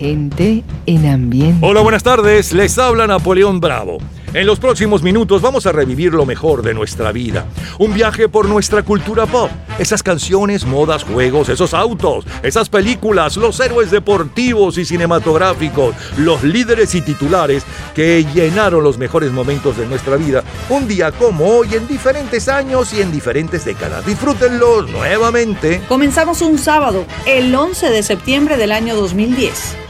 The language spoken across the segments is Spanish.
Gente en ambiente. Hola, buenas tardes. Les habla Napoleón Bravo. En los próximos minutos vamos a revivir lo mejor de nuestra vida. Un viaje por nuestra cultura pop. Esas canciones, modas, juegos, esos autos, esas películas, los héroes deportivos y cinematográficos, los líderes y titulares que llenaron los mejores momentos de nuestra vida. Un día como hoy en diferentes años y en diferentes décadas. Disfrútenlos nuevamente. Comenzamos un sábado, el 11 de septiembre del año 2010.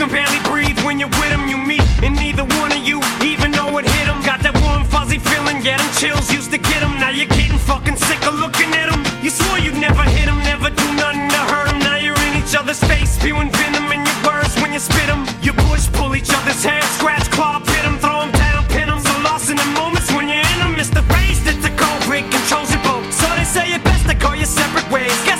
can barely breathe when you're with them? You meet, and neither one of you even know it hit them. Got that warm, fuzzy feeling, yeah, them chills used to get them. Now you're getting fucking sick of looking at them. You swore you'd never hit them, never do nothing to hurt them. Now you're in each other's face, spewing venom in your words when you spit them. You push, pull each other's hair, scratch, claw, pit them, throw them down, pin them. So lost in the moments when you're in them, it's the that's a cold break, controls your boat. So they say it best to go your separate ways. Guess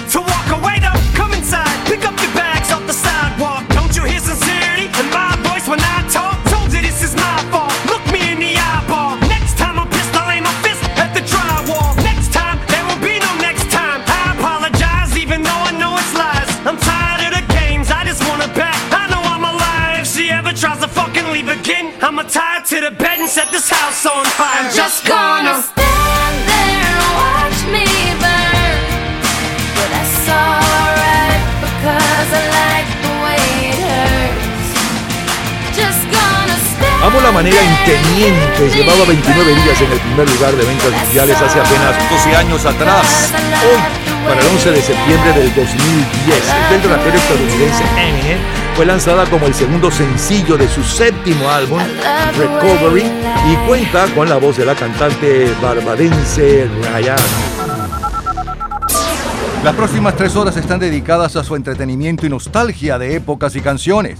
la manera en que Mientes llevaba 29 días en el primer lugar de ventas mundiales hace apenas 12 años atrás. Hoy, para el 11 de septiembre del 2010, el rapero estadounidense Eminem fue lanzada como el segundo sencillo de su séptimo álbum, Recovery, y cuenta con la voz de la cantante barbadense Rihanna. Las próximas tres horas están dedicadas a su entretenimiento y nostalgia de épocas y canciones.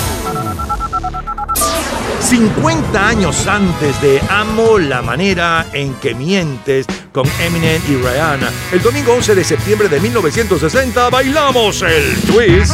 50 años antes de Amo la manera en que mientes con Eminem y Rihanna, el domingo 11 de septiembre de 1960 bailamos el twist.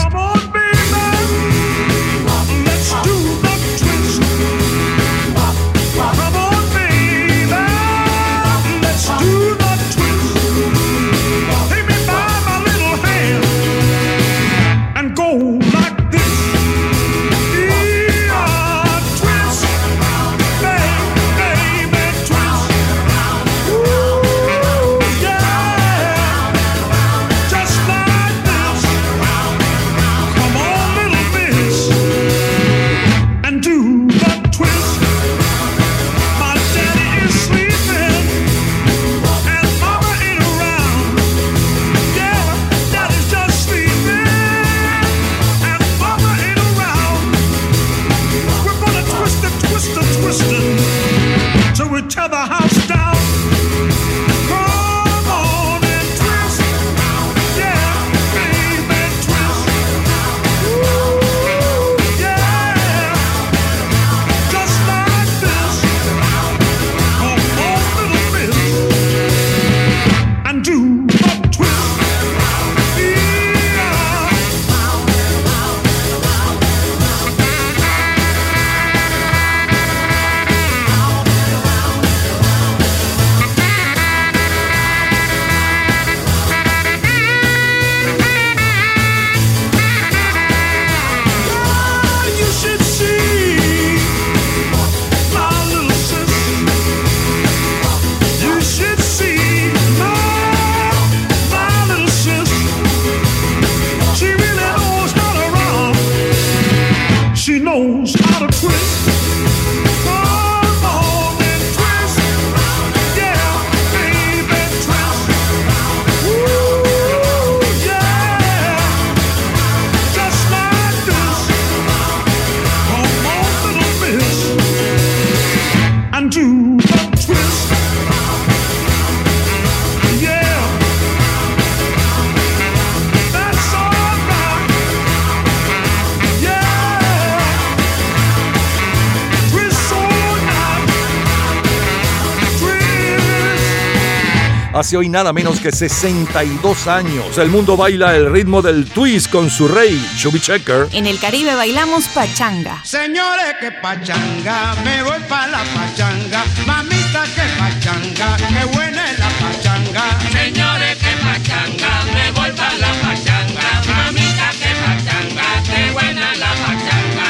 Hace hoy nada menos que 62 años, el mundo baila el ritmo del twist con su rey, Chubby Checker. En el Caribe bailamos pachanga. Señores, que pachanga, me voy pa' la pachanga. Mamita, que pachanga, que buena es la pachanga. Señores, que pachanga, me voy pa' la pachanga. Mamita, que pachanga, qué buena la pachanga.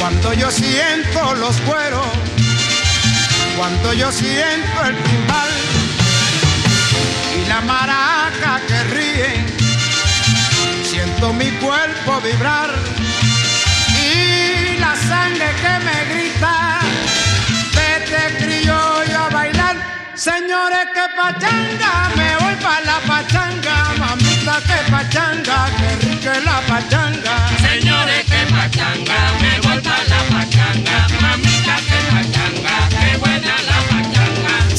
Cuando yo siento los cueros, cuando yo siento el timbal y la maraca que ríe, siento mi cuerpo vibrar y la sangre que me grita, vete criollo a bailar. Señores, que pachanga, me voy pa' la pachanga, mamita, que pachanga, que rica la pachanga. Señores, que pachanga, me voy pa' la pachanga. Mamita,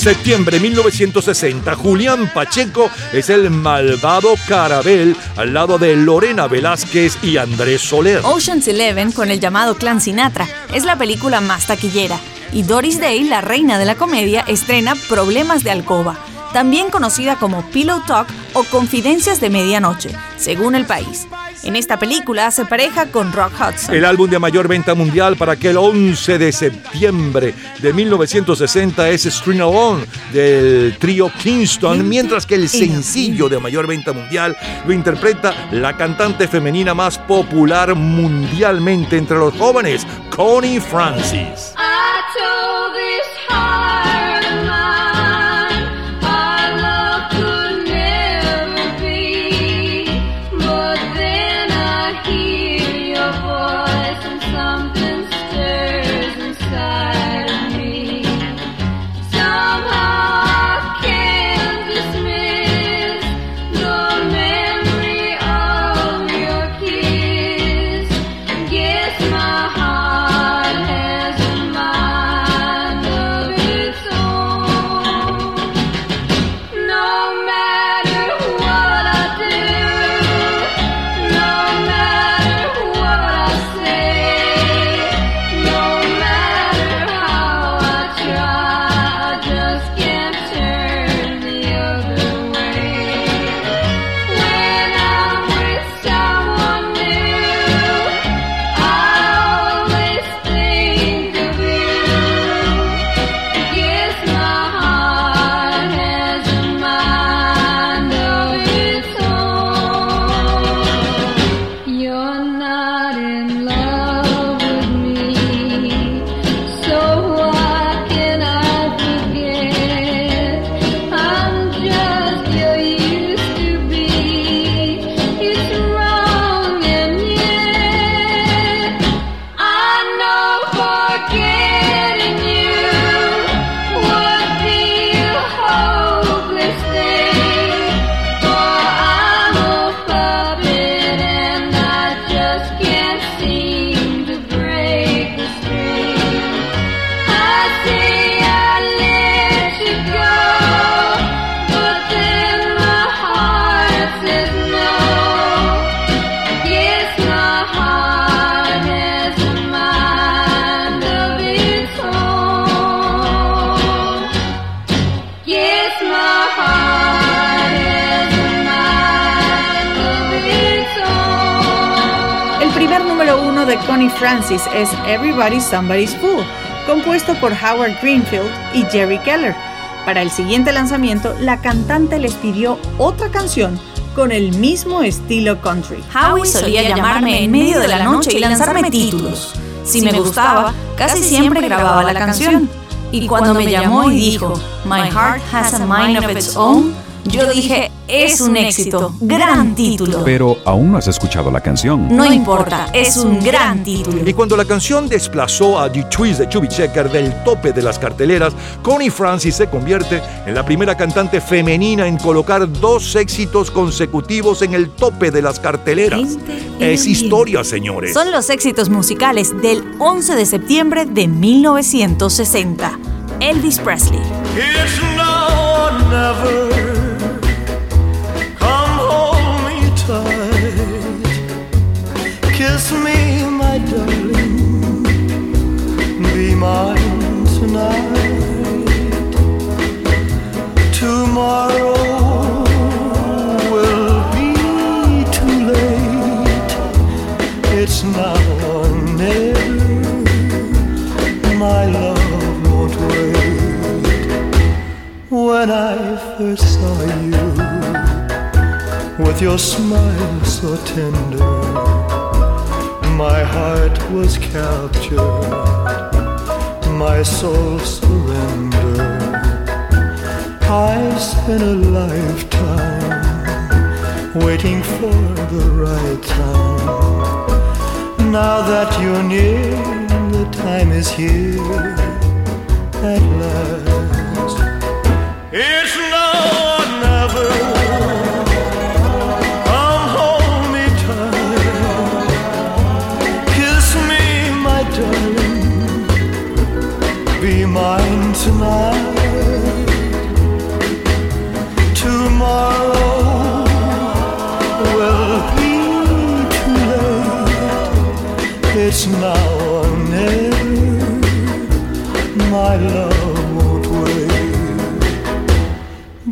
Septiembre 1960, Julián Pacheco es el malvado Carabel al lado de Lorena Velázquez y Andrés Soler. Ocean's Eleven con el llamado Clan Sinatra es la película más taquillera. Y Doris Day, la reina de la comedia, estrena Problemas de Alcoba, también conocida como Pillow Talk o Confidencias de Medianoche, según el país. En esta película hace pareja con Rock Hudson. El álbum de mayor venta mundial para aquel 11 de septiembre de 1960 es String Alone del trío Kingston, mientras que el sencillo de mayor venta mundial lo interpreta la cantante femenina más popular mundialmente entre los jóvenes, Connie Francis. Francis es Everybody's Somebody's Fool, compuesto por Howard Greenfield y Jerry Keller. Para el siguiente lanzamiento, la cantante les pidió otra canción con el mismo estilo country. Howie solía llamarme en medio de la noche y lanzarme títulos. Si me gustaba, casi siempre grababa la canción. Y cuando me llamó y dijo, My heart has a mind of its own, yo dije, es un éxito, gran título. Pero aún no has escuchado la canción. No importa, es un gran título. Y cuando la canción desplazó a The Twist de Chubby Checker del tope de las carteleras, Connie Francis se convierte en la primera cantante femenina en colocar dos éxitos consecutivos en el tope de las carteleras. Es historia, señores. Son los éxitos musicales del 11 de septiembre de 1960. Elvis Presley. It's now or never. Kiss me, my darling. Be mine tonight. Tomorrow will be too late. It's now or never. My love won't wait. When I first saw you, with your smile so tender, my heart was captured, my soul surrendered. I spent a lifetime waiting for the right time. Now that you're near, the time is here at last. It's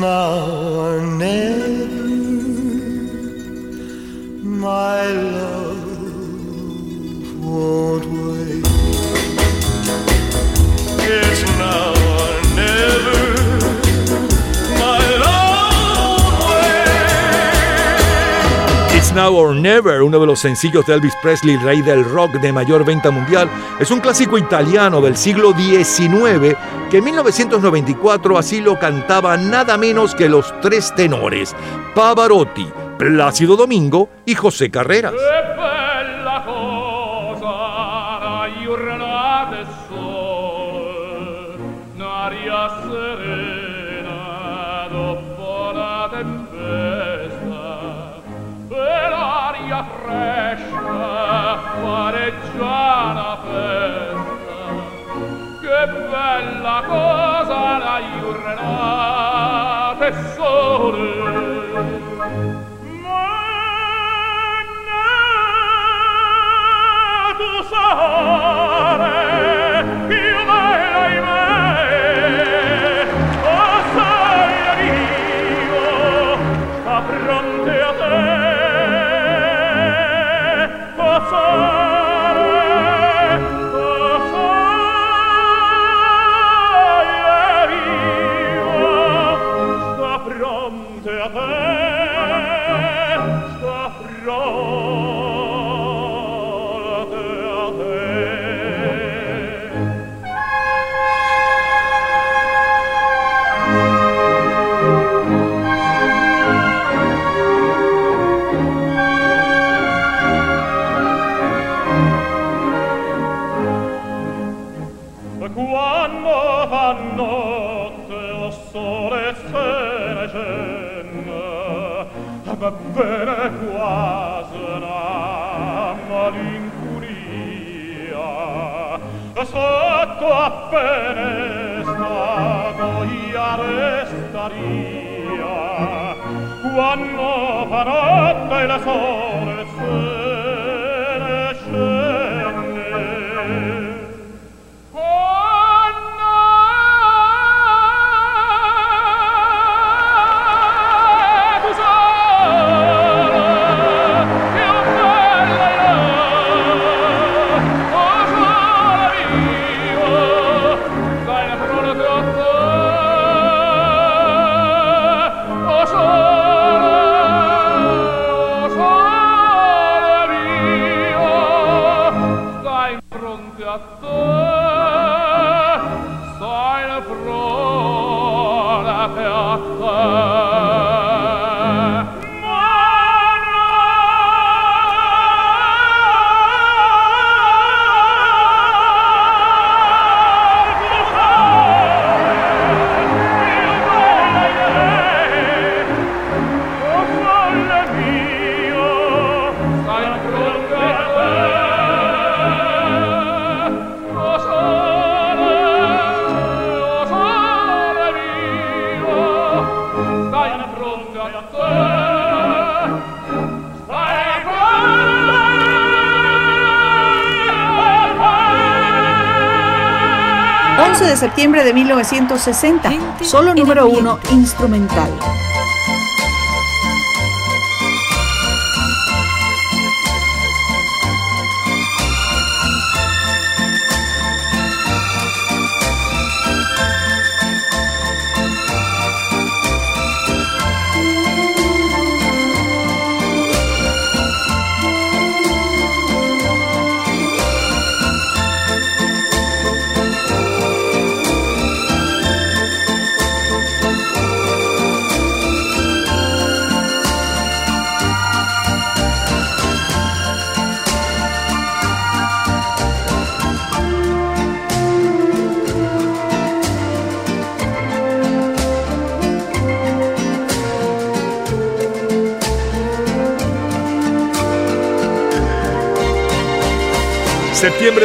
now or never. My love won't wait. It's Now or Never, uno de los sencillos de Elvis Presley, rey del rock de mayor venta mundial, es un clásico italiano del siglo XIX que en 1994 así lo cantaba nada menos que los tres tenores, Pavarotti, Plácido Domingo y José Carreras. mareggiana festa che bella cosa la iurnata e sole. Mannato sole davvero quasi una malincunia sotto a fenestra noia restaria. Quando fa notte il sole de septiembre de 1960, solo número uno instrumental.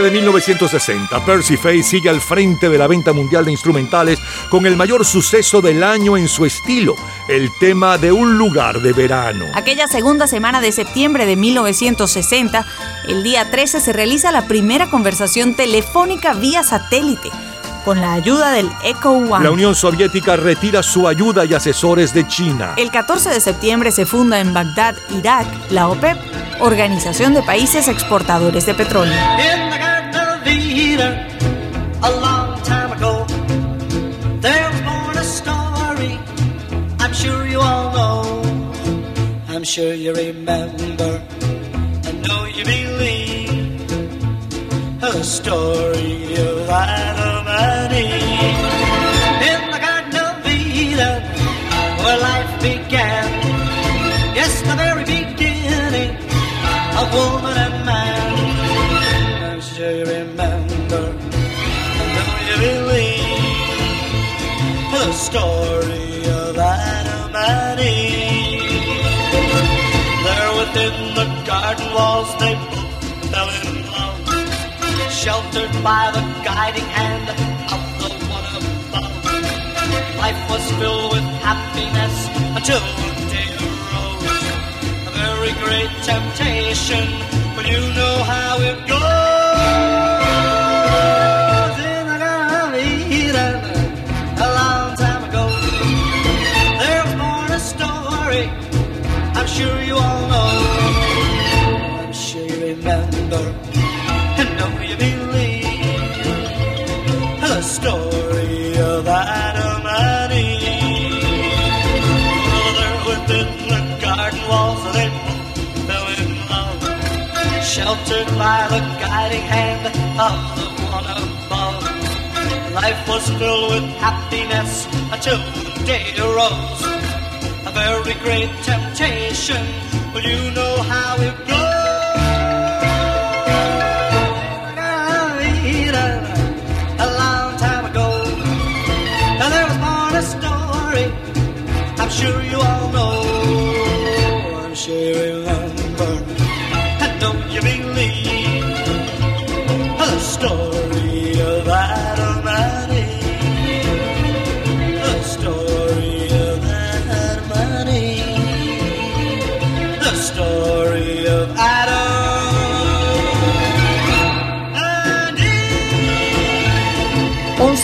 Septiembre de 1960, Percy Faye sigue al frente de la venta mundial de instrumentales con el mayor suceso del año en su estilo, el tema de un lugar de verano. Aquella segunda semana de septiembre de 1960, el día 13 se realiza la primera conversación telefónica vía satélite con la ayuda del Echo One. La Unión Soviética retira su ayuda y asesores de China. El 14 de septiembre se funda en Bagdad, Irak, la OPEP, Organización de Países Exportadores de Petróleo. A long time ago, there was born a story. I'm sure you all know. I'm sure you remember. I know you believe the story garden walls they fell in love, sheltered by the guiding hand of the one above. Life was filled with happiness until the day arose. A very great temptation, but you know how it by the guiding hand of the one above. Life was filled with happiness until the day arose. A very great temptation, but you know how it goes.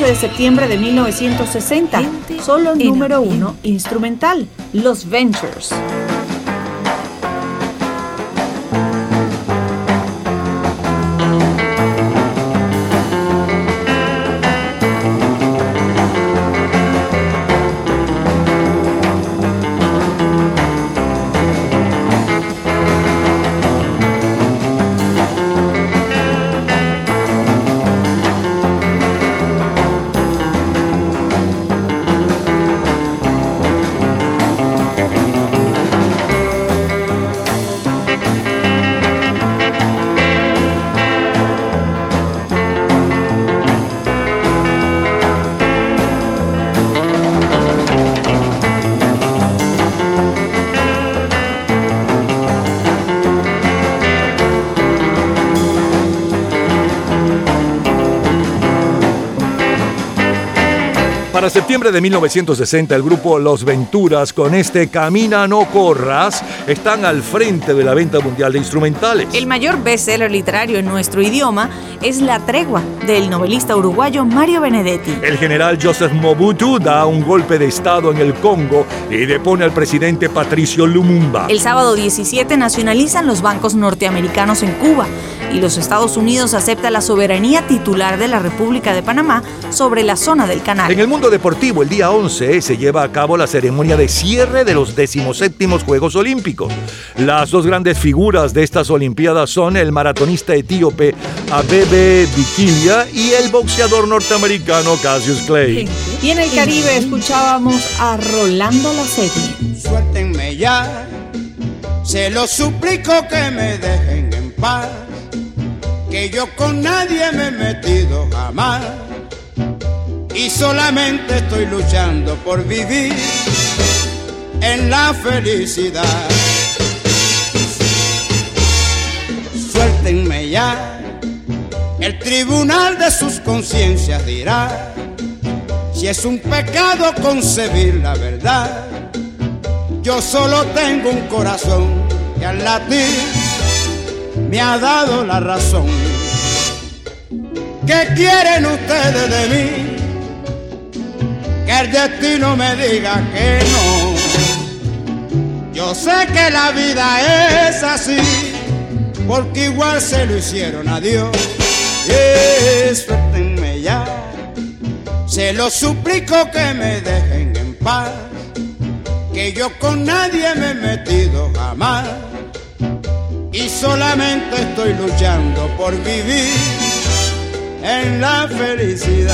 De septiembre de 1960, solo número uno instrumental, Los Ventures. Para septiembre de 1960, el grupo Los Venturas, con este Camina no corras, están al frente de la venta mundial de instrumentales. El mayor bestseller literario en nuestro idioma es La Tregua, del novelista uruguayo Mario Benedetti. El general Joseph Mobutu da un golpe de Estado en el Congo y depone al presidente Patricio Lumumba. El sábado 17 nacionalizan los bancos norteamericanos en Cuba y los Estados Unidos acepta la soberanía titular de la República de Panamá sobre la zona del canal. En el mundo deportivo, el día 11 se lleva a cabo la ceremonia de cierre de los 17 Juegos Olímpicos. Las dos grandes figuras de estas Olimpiadas son el maratonista etíope Abebe Bikila y el boxeador norteamericano Cassius Clay. Y en el Caribe escuchábamos a Rolando la serie. Suéltenme ya, se lo suplico que me dejen en paz, que yo con nadie me he metido jamás y solamente estoy luchando por vivir en la felicidad. Suéltenme ya, el tribunal de sus conciencias dirá si es un pecado concebir la verdad. Yo solo tengo un corazón que al latir me ha dado la razón. ¿Qué quieren ustedes de mí? Que el destino me diga que no. Yo sé que la vida es así, porque igual se lo hicieron a Dios. Suéltenme ya, se lo suplico que me dejen en paz, que yo con nadie me he metido jamás y solamente estoy luchando por vivir en la felicidad.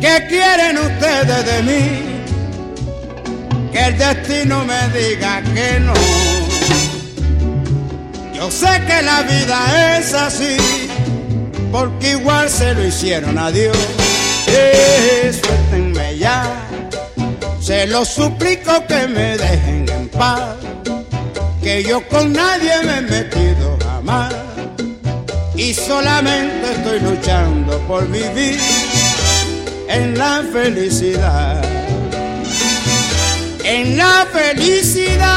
¿Qué quieren ustedes de mí? El destino me diga que no. Yo sé que la vida es así, porque igual se lo hicieron a Dios. Eh, suéltenme ya, se lo suplico que me dejen en paz, que yo con nadie me he metido jamás y solamente estoy luchando por vivir en la felicidad. En la felicidad.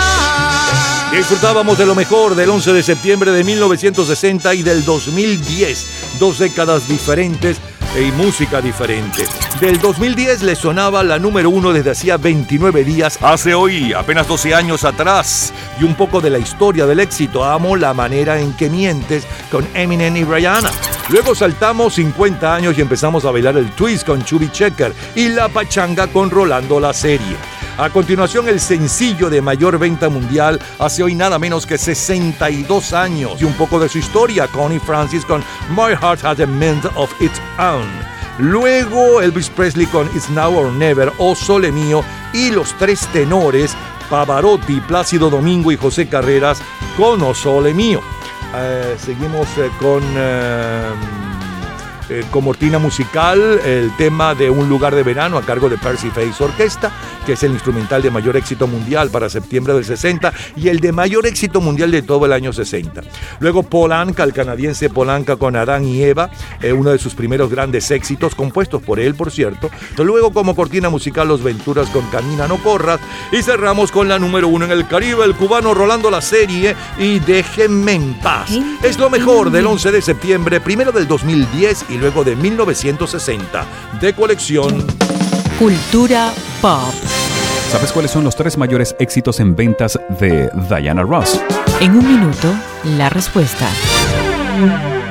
Disfrutábamos de lo mejor del 11 de septiembre de 1960 y del 2010, dos décadas diferentes y música diferente. Del 2010 le sonaba la número uno desde hacía 29 días, hace hoy apenas 12 años atrás, y un poco de la historia del éxito. Amo la manera en que mientes con Eminem y Rihanna. Luego saltamos 50 años y empezamos a bailar el twist con Chubby Checker y la pachanga con Rolando la serie. A continuación, el sencillo de mayor venta mundial hace hoy nada menos que 62 años y un poco de su historia, Connie Francis con My Heart Has a Mind of Its Own. Luego Elvis Presley con It's Now or Never o Sole Mío y los tres tenores Pavarotti, Plácido Domingo y José Carreras con O Sole Mío. Eh, seguimos eh, con eh, eh, como cortina musical el tema de Un lugar de verano a cargo de Percy Face Orquesta, que es el instrumental de mayor éxito mundial para septiembre del 60 y el de mayor éxito mundial de todo el año 60. Luego Polanca, el canadiense Polanca con Adán y Eva, eh, uno de sus primeros grandes éxitos, compuestos por él, por cierto. Luego como cortina musical Los Venturas con Camina no corras y cerramos con la número uno en el Caribe, el cubano Rolando la serie y Déjenme en paz. Es lo mejor del 11 de septiembre, primero del 2010 y luego de 1960, de colección Cultura Pop. ¿Sabes cuáles son los tres mayores éxitos en ventas de Diana Ross? En un minuto, la respuesta.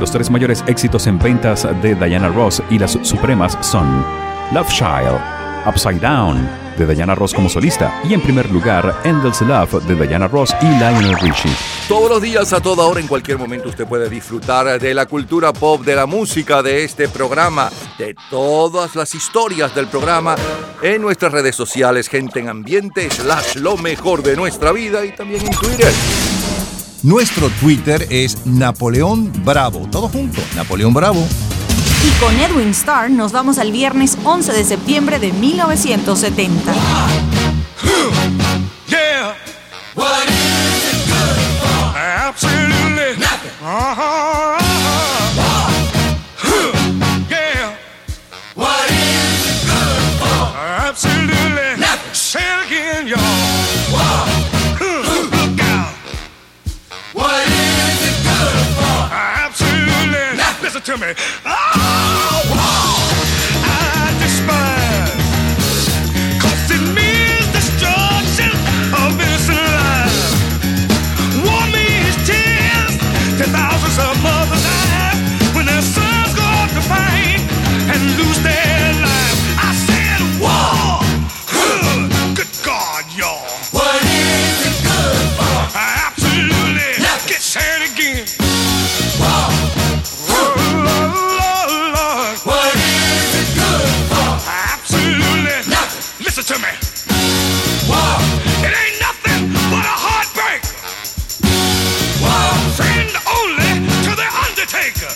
Los tres mayores éxitos en ventas de Diana Ross y las supremas son Love Child, Upside Down de Diana Ross como solista y en primer lugar Endless Love de Diana Ross y Lionel Richie. Todos los días, a toda hora, en cualquier momento, usted puede disfrutar de la cultura pop, de la música, de este programa, de todas las historias del programa en nuestras redes sociales, gente en ambiente, slash lo mejor de nuestra vida y también en Twitter. Nuestro Twitter es Napoleón Bravo. Todo junto, Napoleón Bravo. Y con Edwin Starr nos vamos al viernes 11 de septiembre de 1970. Yeah. What is it good for? Absolutely nothing. Absolutely nothing. Listen to me. Oh, Listen to me. War. It ain't nothing but a heartbreak. War. Friend only to the undertaker.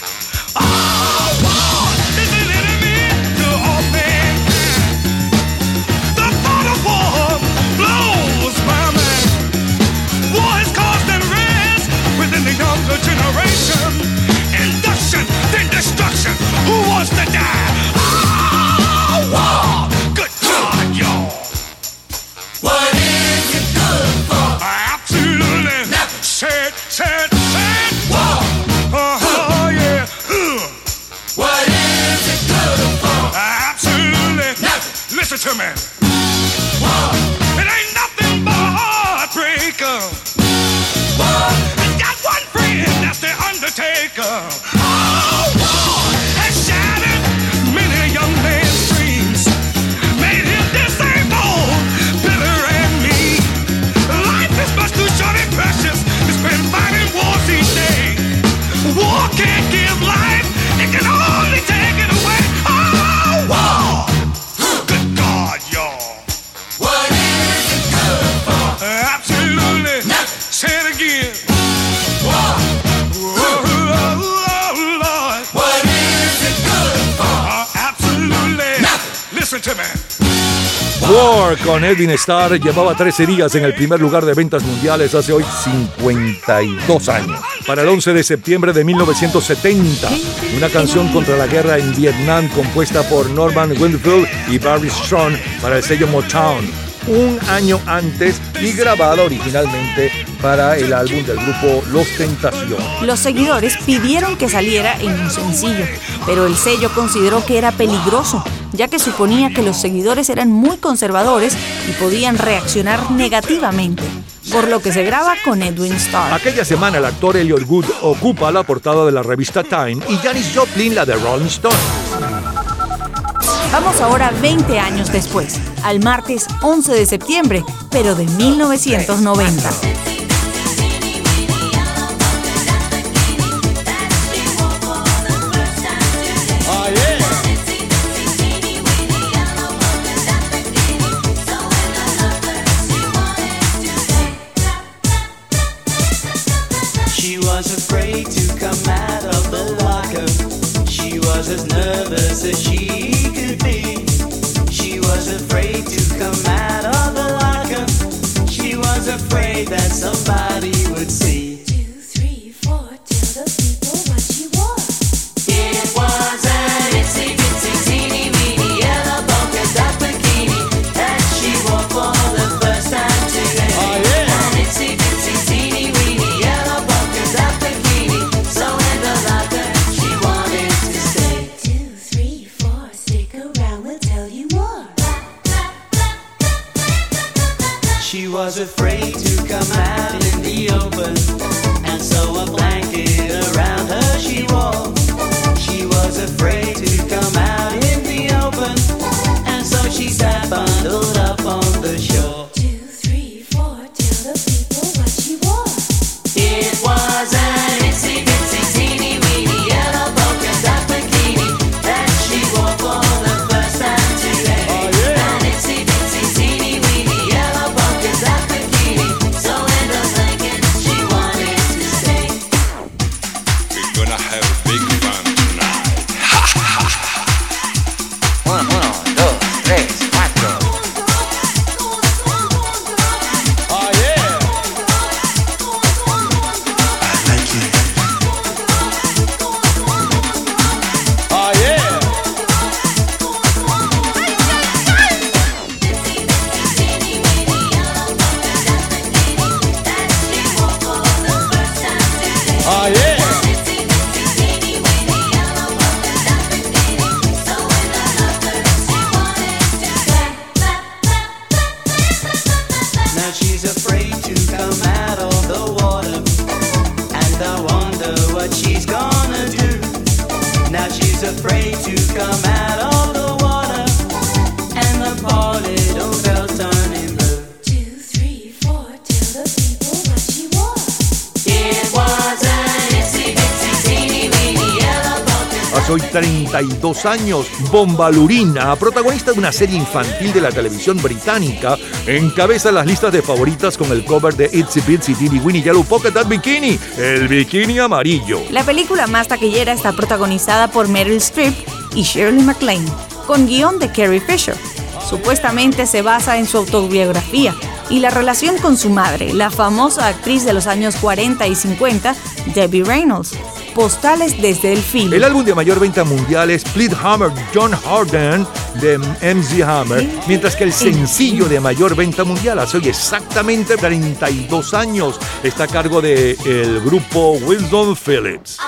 Ah, oh, war is an enemy to all mankind. The thought of war blows my mind. War has caused within the younger generation. Induction, then destruction. Who wants to die? Nothing. Con Edwin Starr llevaba 13 días en el primer lugar de ventas mundiales hace hoy 52 años. Para el 11 de septiembre de 1970, una canción contra la guerra en Vietnam compuesta por Norman Winfield y Barry Strong para el sello Motown. Un año antes y grabada originalmente para el álbum del grupo Los Tentación. Los seguidores pidieron que saliera en un sencillo, pero el sello consideró que era peligroso, ya que suponía que los seguidores eran muy conservadores y podían reaccionar negativamente. por lo que se graba con Edwin Starr. Aquella semana el actor Elliot Good ocupa la portada de la revista Time y Janis Joplin la de Rolling Stone. Vamos ahora 20 años después, al martes 11 de septiembre, pero de 1990. As nervous as she could be. She was afraid to come out of the locker. She was afraid that somebody would see. 32 años, Bomba Lurina, protagonista de una serie infantil de la televisión británica, encabeza las listas de favoritas con el cover de Itsy Bitsy Teeny Weeny Yellow Polka Dot Bikini, el bikini amarillo. La película más taquillera está protagonizada por Meryl Streep y Shirley MacLaine, con guion de Carrie Fisher. Supuestamente se basa en su autobiografía y la relación con su madre, la famosa actriz de los años 40 y 50, Debbie Reynolds. Postales desde el film. El álbum de mayor venta mundial es Split Hammer John Harden de MZ Hammer, mientras que el sencillo de mayor venta mundial hace hoy exactamente 32 años está a cargo del el grupo Wilson Phillips.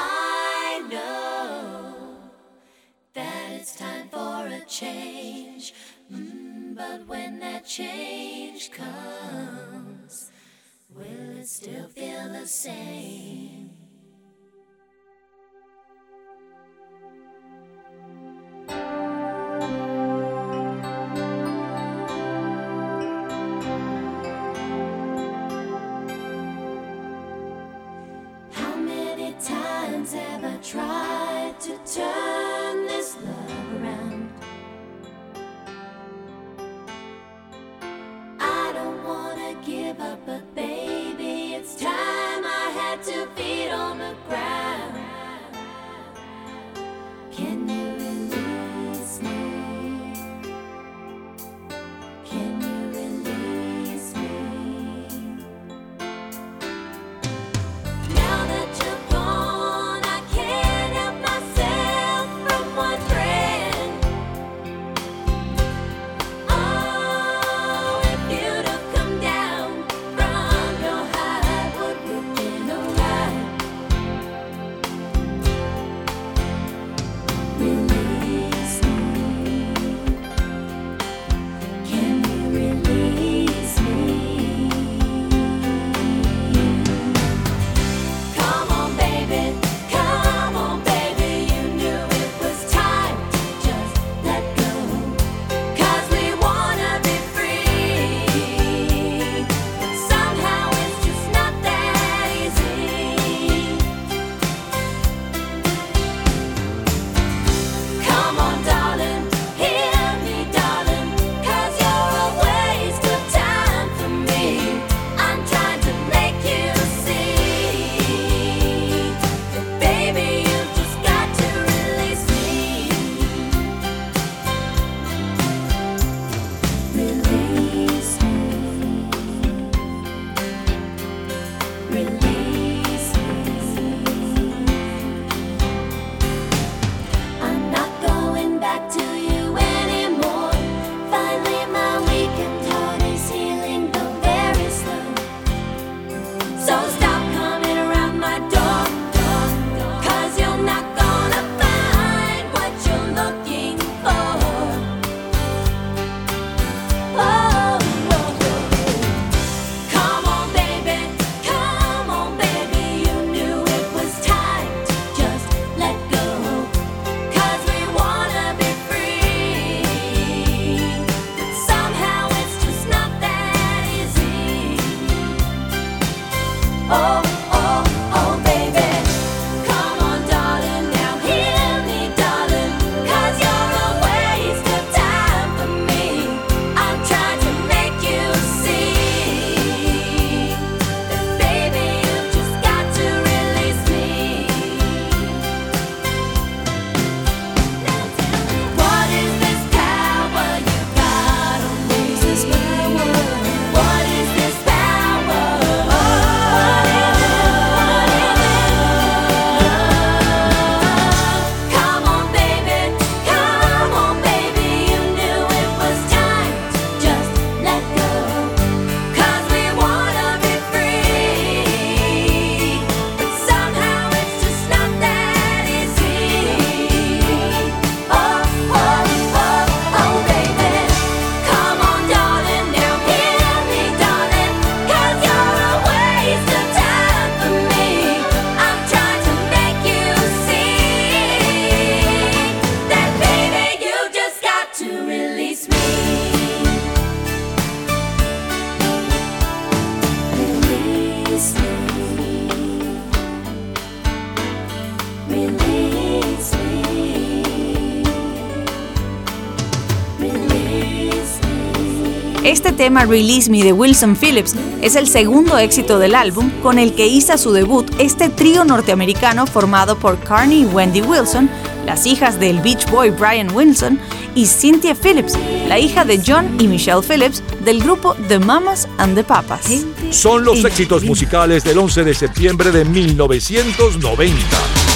Este tema Release Me de Wilson Phillips es el segundo éxito del álbum con el que hizo su debut este trío norteamericano formado por Carney y Wendy Wilson, las hijas del Beach Boy Brian Wilson, y Cynthia Phillips, la hija de John y Michelle Phillips del grupo The Mamas and the Papas. Son los éxitos musicales del 11 de septiembre de 1990.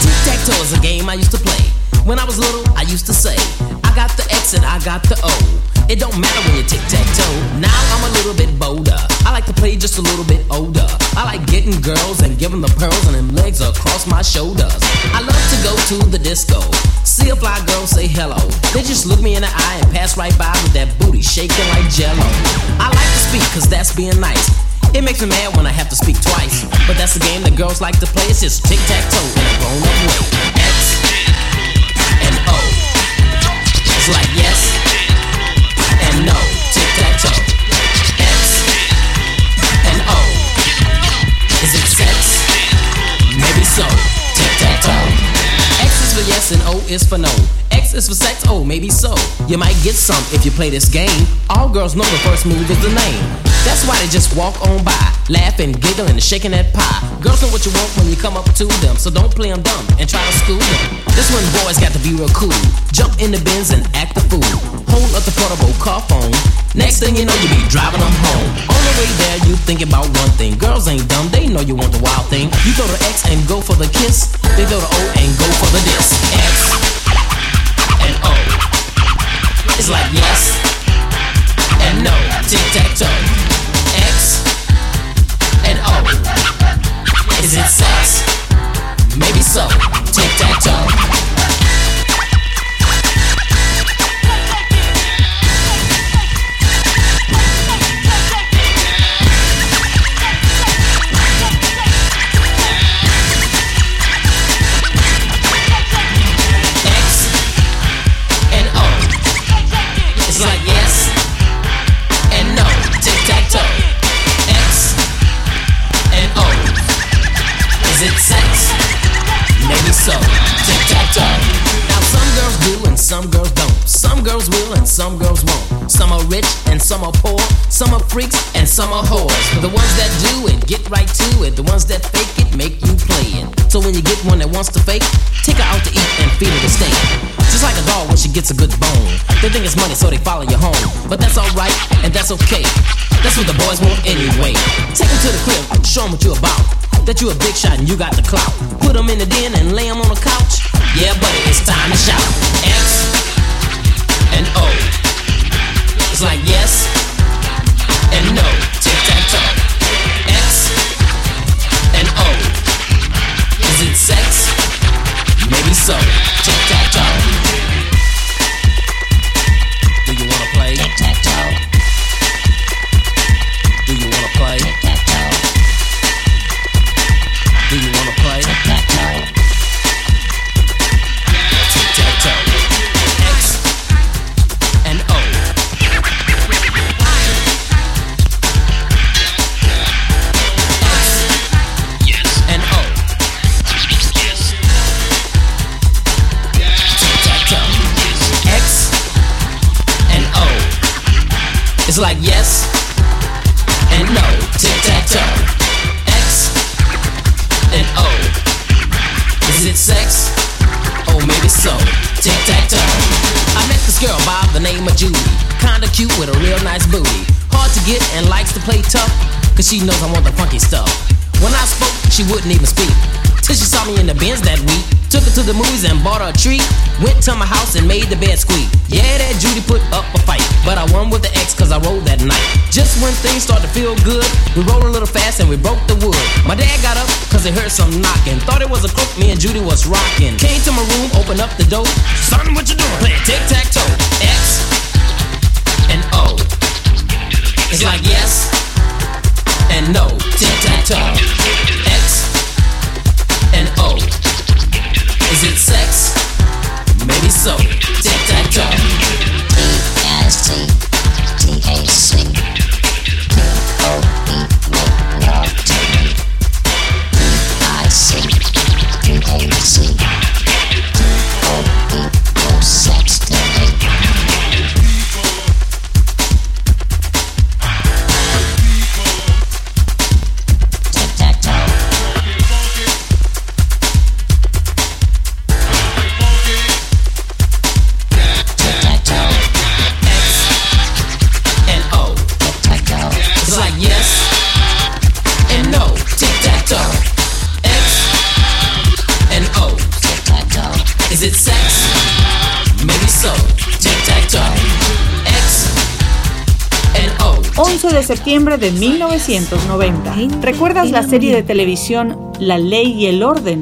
Tic-tac-toe is a game I used to play. When I was little, I used to say, I got the X and I got the O. It don't matter when you tic-tac-toe. Now I'm a little bit bolder. I like to play just a little bit older. I like getting girls and giving the pearls and them legs across my shoulders. I love to go to the disco. See a fly girl say hello. They just look me in the eye and pass right by with that booty shaking like jello. I like to speak cause that's being nice. It makes me mad when I have to speak twice. But that's the game that girls like to play. It's just tic tac toe in a grown up way. X and O. It's like yes is for no. Is for sex, oh, maybe so. You might get some if you play this game. All girls know the first move is the name. That's why they just walk on by, laughing, giggling, and shaking that pie. Girls know what you want when you come up to them, so don't play them dumb and try to school them. This one boys got to be real cool. Jump in the bins and act the fool. Hold up the portable car phone. Next thing you know, you be driving them home. On the way there, you thinking about one thing. Girls ain't dumb, they know you want the wild thing. You go to X and go for the kiss. They go to O and go for the diss. X and O. It's like yes and no. Tic tac toe. X and O. Is it sex? Maybe so. Tic tac toe. Girls will and some girls won't. Some are rich and some are poor. Some are freaks and some are whores. The ones that do it get right to it. The ones that fake it make you play it. So when you get one that wants to fake, take her out to eat and feed her the steak. Just like a dog when she gets a good bone. They think it's money, so they follow you home. But that's alright, and that's okay. That's what the boys want anyway. Take them to the crib, show them what you're about. That you a big shot and you got the clout. Put them in the den and lay them on the couch. Yeah, buddy, it's time to shout. X and O. It's like yes and no. Tic tac toe. X and O. Is it sex? Maybe so. Tic tac toe. Like yes and no. Tic-tac-toe. X and O. Is it sex? Oh, maybe so. Tic-tac-toe. I met this girl by the name of Judy. Kinda cute with a real nice booty. Hard to get and likes to play tough. Cause she knows I want the funky stuff. When I spoke, she wouldn't even speak. Till she saw me in the bins that week. Took her to the movies and bought her a treat. Went to my house and made the bed squeak. Yeah, that Judy put up a fight. But I won with the X cause I rolled that night. Just when things started to feel good, we rolled a little fast and we broke the wood. My dad got up cause he heard some knocking. Thought it was a crook, me and Judy was rocking. Came to my room, opened up the door. Son, what you doing? Play tic tac toe. X and O. It's like yes and no. Tic tac toe. X and O. Is it sex? Maybe so. Tic tac toe. T-S-T, T-A-C, P-O-E, minority, P-I-C, P-A-C, P-O-E, 11 de septiembre de 1990. ¿Recuerdas la serie de televisión La Ley y el Orden?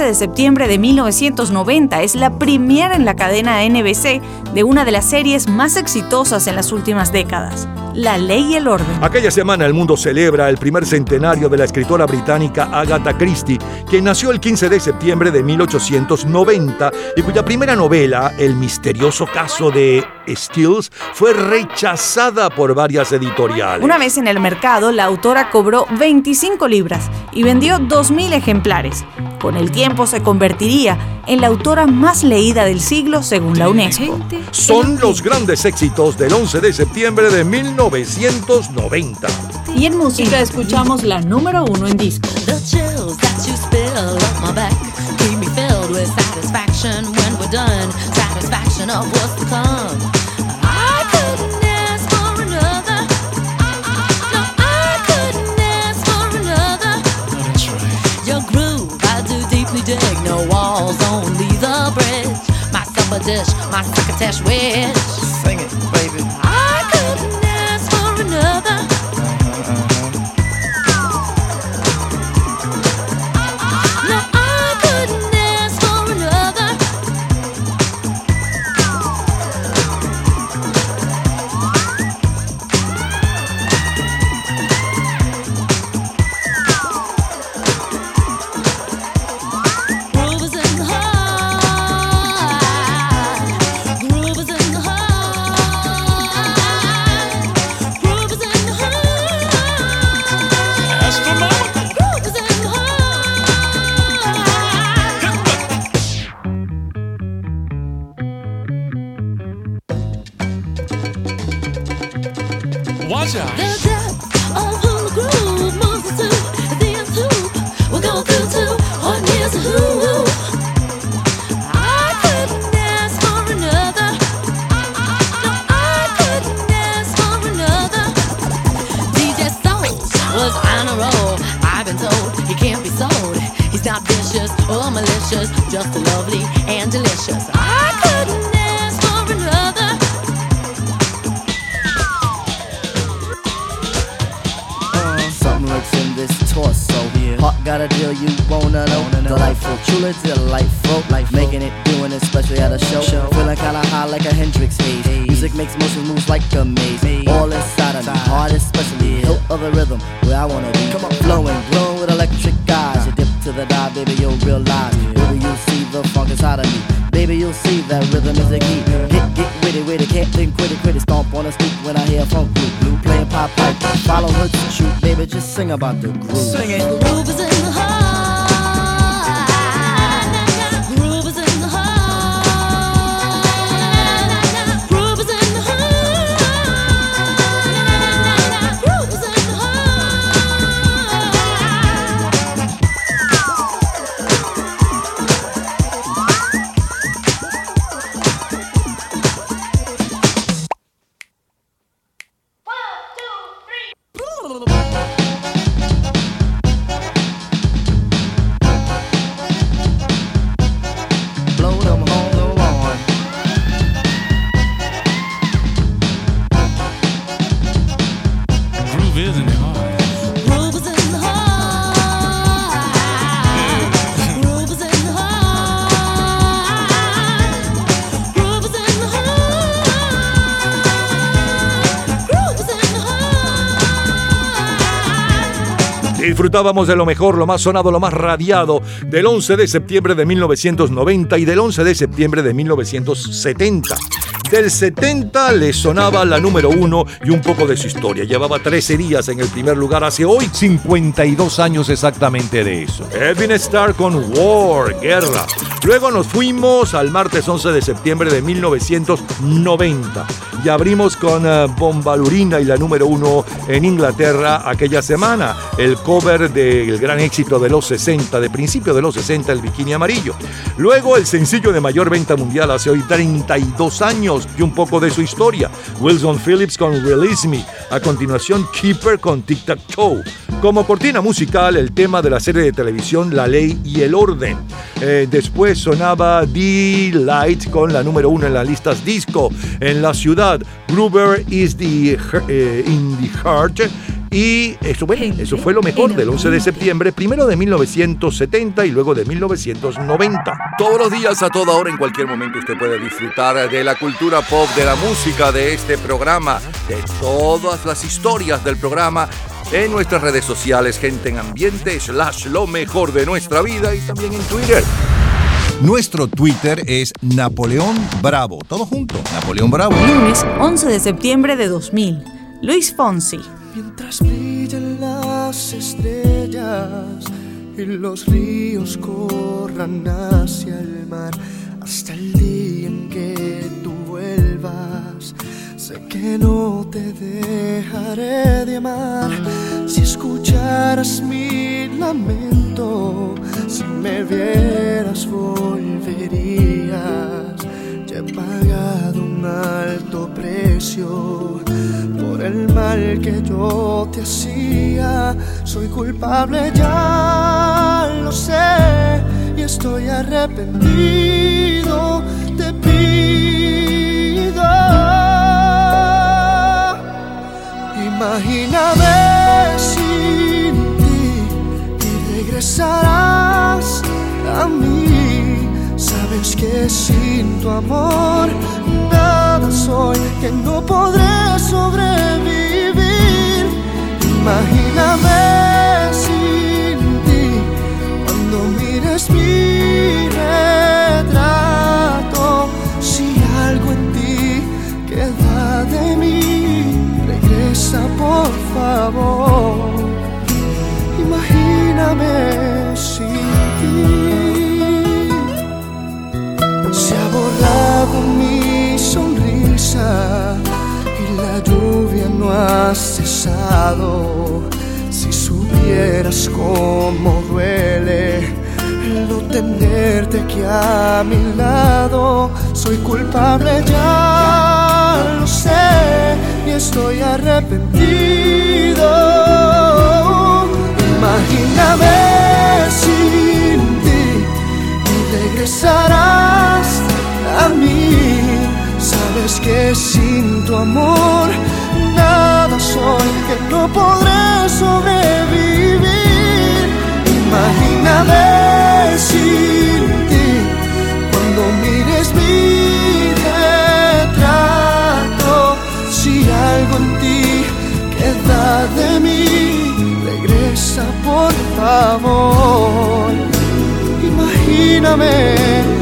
13 de septiembre de 1990 es la primera en la cadena NBC de una de las series más exitosas en las últimas décadas, La Ley y el Orden. Aquella semana el mundo celebra el primer centenario de la escritora británica Agatha Christie, quien nació el 15 de septiembre de 1890 y cuya primera novela, El misterioso caso de Stills, fue rechazada por varias editoriales. Una vez en el mercado, la autora cobró 25 libras y vendió 2.000 ejemplares. Con el tiempo se convertiría en la autora más leída del siglo según la UNESCO. Son los grandes éxitos del 11 de septiembre de 1990. Y en música escuchamos la número uno en disco. Satisfaction of what's to come. Dish, my succotash wish. Sing it, about the Disfrutábamos de lo mejor, lo más sonado, lo más radiado del 11 de septiembre de 1990 y del 11 de septiembre de 1970. Del 70 le sonaba la número uno y un poco de su historia. Llevaba 13 días en el primer lugar hace hoy 52 años exactamente de eso. Edwin Starr con War, Guerra. Luego nos fuimos al martes 11 de septiembre de 1990 y abrimos con eh, Bombalurina y la número uno en Inglaterra aquella semana. El cover del gran éxito de los 60, de principio de los 60, el bikini amarillo. Luego el sencillo de mayor venta mundial hace hoy 32 años y un poco de su historia. Wilson Phillips con Release Me. A continuación, Keeper con Tic Tac Toe. Como cortina musical, el tema de la serie de televisión La Ley y el Orden. Eh, después sonaba D-Light con la número uno en las listas disco en la ciudad. Gruber is the, eh, in the Heart. Y eso, bueno, eso fue lo mejor del 11 de septiembre, primero de 1970 y luego de 1990. Todos los días, a toda hora, en cualquier momento, usted puede disfrutar de la cultura pop, de la música, de este programa, de todas las historias del programa en nuestras redes sociales, gente en ambiente, slash lo mejor de nuestra vida y también en Twitter. Nuestro Twitter es Napoleón Bravo. Todo junto, Napoleón Bravo. Lunes 11 de septiembre de 2000. Luis Fonsi. Mientras brillan las estrellas y los ríos corran hacia el mar hasta el día en que. Sé que no te dejaré de amar si escucharas mi lamento, si me vieras volverías. Ya he pagado un alto precio por el mal que yo te hacía. Soy culpable, ya lo sé, y estoy arrepentido. Te pido, imagíname sin ti y regresarás a mí. Sabes que sin tu amor nada soy, que no podré sobrevivir. Imagíname sin Imagíname sin ti. Se ha borrado mi sonrisa y la lluvia no ha cesado. Si supieras cómo duele el no tenerte aquí a mi lado, soy culpable, ya lo sé, estoy arrepentido. Imagíname sin ti y regresarás a mí. Sabes que sin tu amor nada soy, que no podré sobrevivir. Imagíname sin de mí, regresa por favor. Imagíname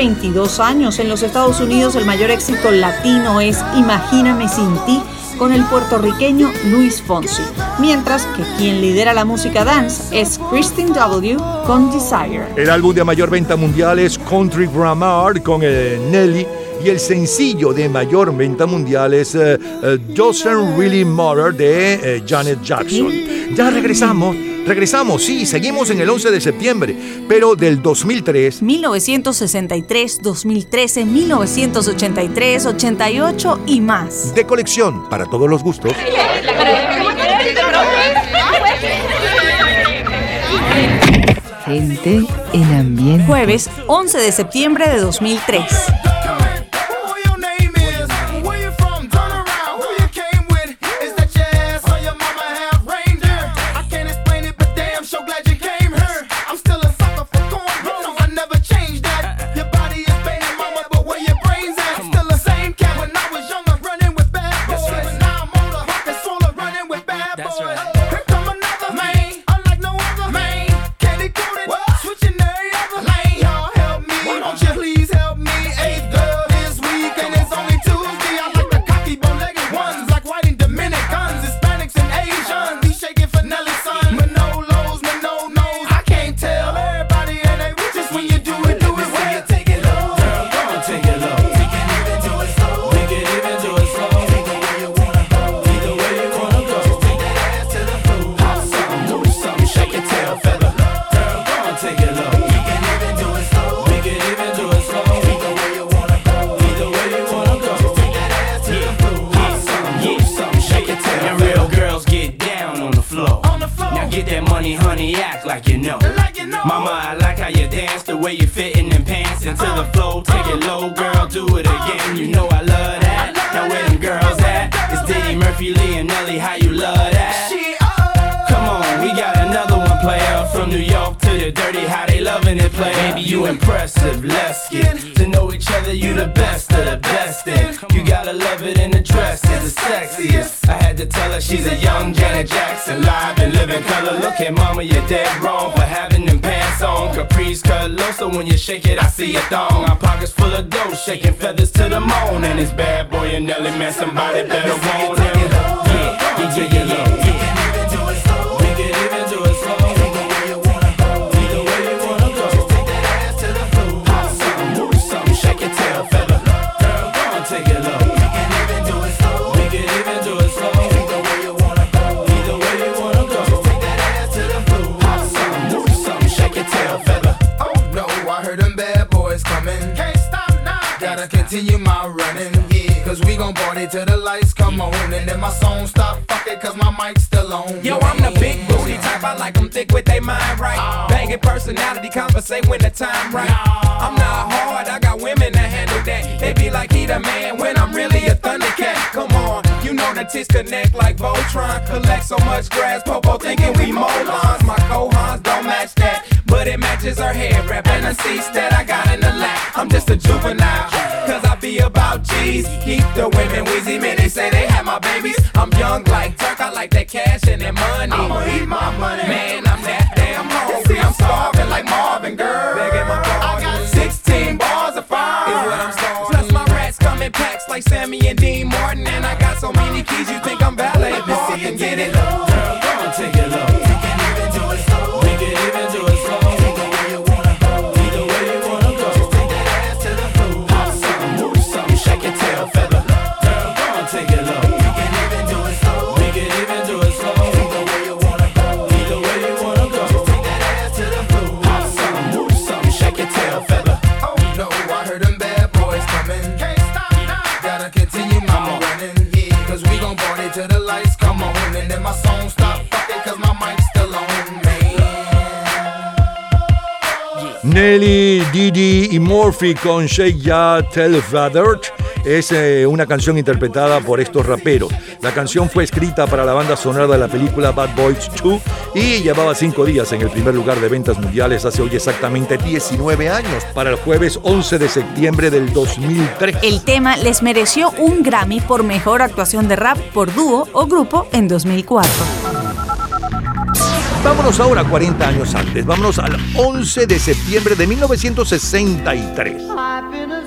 22 años. En los Estados Unidos el mayor éxito latino es Imagíname sin ti con el puertorriqueño Luis Fonsi, mientras que quien lidera la música dance es Christine W. con Desire. El álbum de mayor venta mundial es Country Grammar con eh, Nelly. Y el sencillo de mayor venta mundial es eh, eh, Doesn't Really Matter de Janet Jackson. Ya regresamos Regresamos, sí, seguimos en el 11 de septiembre, pero del 2003. 1963, 2013, 1983, 88 y más. De colección, para todos los gustos. Gente en ambiente. Jueves 11 de septiembre de 2003. Murphy, Lee, and Nelly. How you love that? Dirty. How they loving it, play. Baby, you impressive. Let's get to know each other. You the best of the best. And you gotta love it in the dress. It's the sexiest. I had to tell her she's a young Janet Jackson, live and living color. Look at mama, you're dead wrong for having them pants on. Caprice cut low, so when you shake it, I see a thong. Our pockets full of dough, shaking feathers to the moon. And it's bad boy and Nelly, man, somebody better want him. Yeah, yeah, yeah, yeah, yeah. Party till the lights come on. And then my song stop, fuck it, cause my mic's still on. Yo, I'm the big booty type. I like them thick with they mind right. Oh. Banging personality, conversate when the time right. I'm not hard, I got women that handle that. They be like, he the man when I'm really a thundercat. Come on, you know the tits connect like Voltron. Collect so much grass, Popo thinking we molons. My cohons don't match that, but it matches her hair and the seats that I got in the lap. I'm just a juvenile, cause I be about G's. Keep the women wheezy, man, they say they have my babies. I'm young like Turk, I like that cash and that money. I'ma eat my money. Man, I'm that damn hungry. I'm starving like Marvin, girl. Begging my pardon. I got 16 bars of fire. Is what I'm starving. Plus my rats come in packs like Sammy and Dean Martin. And I got so many keys, you think I'm valet parking. Get it low. Girl, and take it low. Nelly, Didi y Murphy con Shake Ya Tell Father es eh, una canción interpretada por estos raperos. La canción fue escrita para la banda sonora de la película Bad Boys 2 y llevaba cinco días en el primer lugar de ventas mundiales hace hoy exactamente 19 años, para el jueves 11 de septiembre del 2003. El tema les mereció un Grammy por mejor actuación de rap por dúo o grupo en 2004. Vámonos ahora 40 años antes, vámonos al 11 de septiembre de 1963. I've been a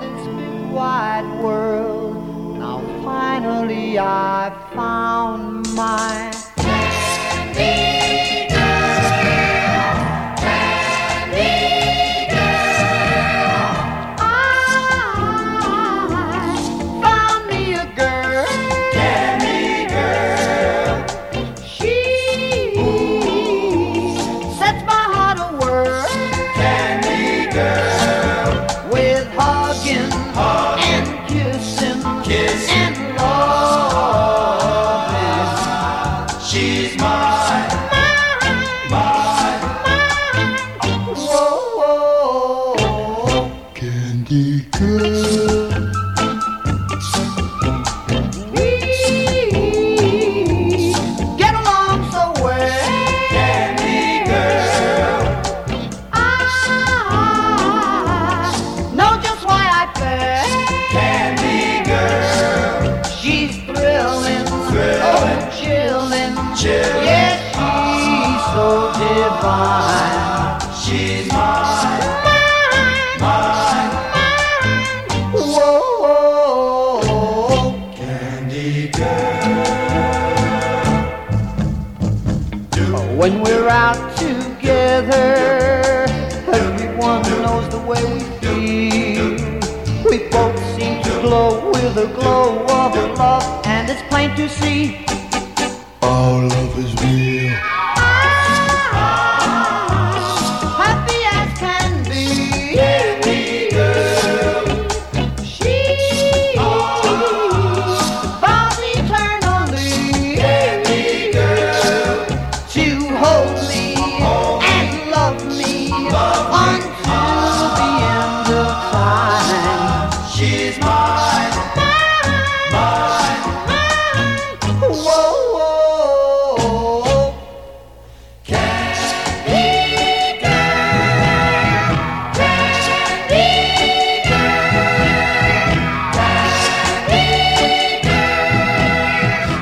this big wide world. Now finally I found my She's mine, mine, candy girl. When we're out together, everyone knows the way we feel. We both seem to glow with a glow of love, and it's plain to see. Our love is real.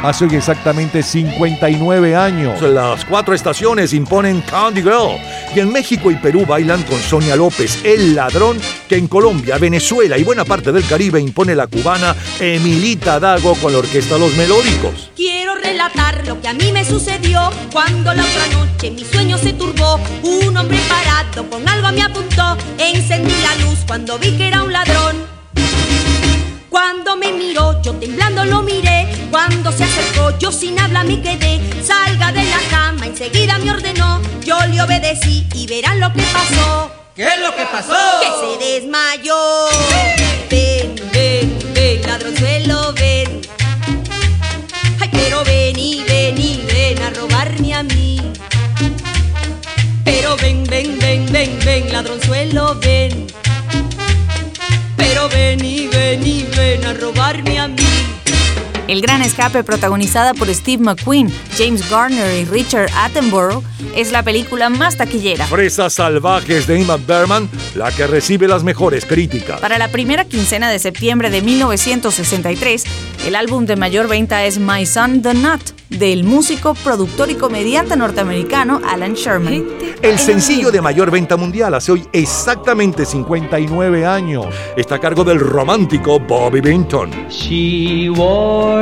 Hace hoy exactamente 59 años. Las cuatro estaciones imponen Candy Girl y en México y Perú bailan con Sonia López, El Ladrón, que en Colombia, Venezuela y buena parte del Caribe impone la cubana Emilita Dago con la orquesta Los Melódicos. Quiero relatar lo que a mí me sucedió cuando la otra noche mi sueño se turbó. Un hombre parado con algo me apuntó. Encendí la luz cuando vi que era un ladrón. Cuando me miró, yo temblando lo miré. Cuando se acercó, yo sin habla me quedé. Salga de la cama, enseguida me ordenó. Yo le obedecí y verán lo que pasó. ¿Qué es lo que pasó? Que se desmayó. Ven, ven, ven, ladronzuelo, ven. Ay, pero ven y ven y ven a robarme a mí. Pero ven, ven, ven, ven, ven, ladronzuelo, ven. Pero ven y ven y ven a robarme a mí. El Gran Escape, protagonizada por Steve McQueen, James Garner y Richard Attenborough, es la película más taquillera. Fresas salvajes de Ingmar Bergman, la que recibe las mejores críticas. Para la primera quincena de septiembre de 1963, el álbum de mayor venta es My Son the Nut, del músico, productor y comediante norteamericano Alan Sherman. El sencillo de mayor venta mundial hace hoy exactamente 59 años. Está a cargo del romántico Bobby Binton. She wore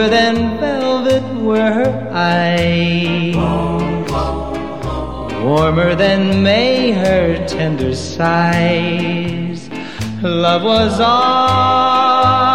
bluer than velvet were her eyes, warmer than May her tender sighs. Love was ours,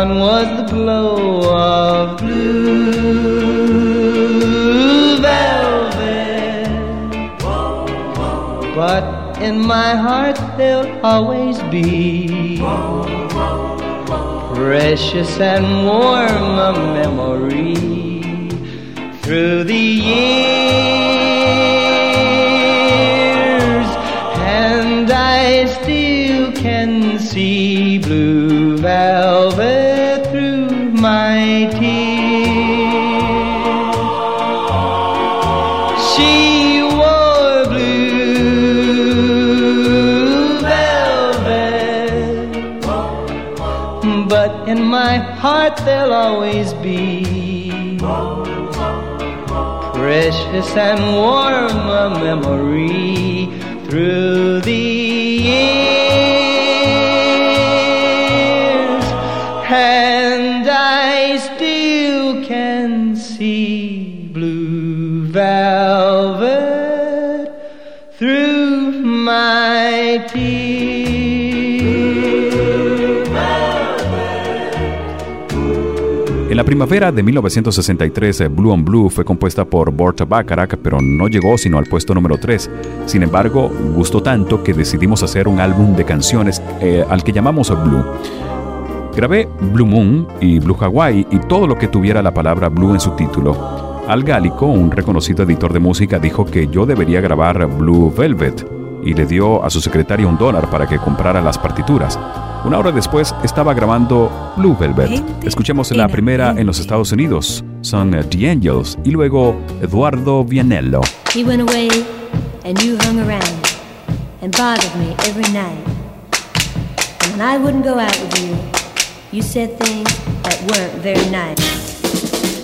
gone was the glow of blue velvet. But in my heart there'll always be precious and warm a memory through the years, and I still can see blue velvet heart they'll always be. Precious and warm a memory through the years. And la primavera de 1963, eh, Blue on Blue fue compuesta por Burt Bacharach, pero no llegó sino al puesto número 3. Sin embargo, gustó tanto que decidimos hacer un álbum de canciones eh, al que llamamos Blue. Grabé Blue Moon y Blue Hawaii y todo lo que tuviera la palabra Blue en su título. Al Gálico, un reconocido editor de música, dijo que yo debería grabar Blue Velvet y le dio a su secretaria un dólar para que comprara las partituras. Una hora después estaba grabando Blue Velvet. Escuchemos la primera en los Estados Unidos. Son eh, The Angels y luego Eduardo Vianello. He went away and you hung around and bothered me every night. And when I wouldn't go out with you, you said things that weren't very nice.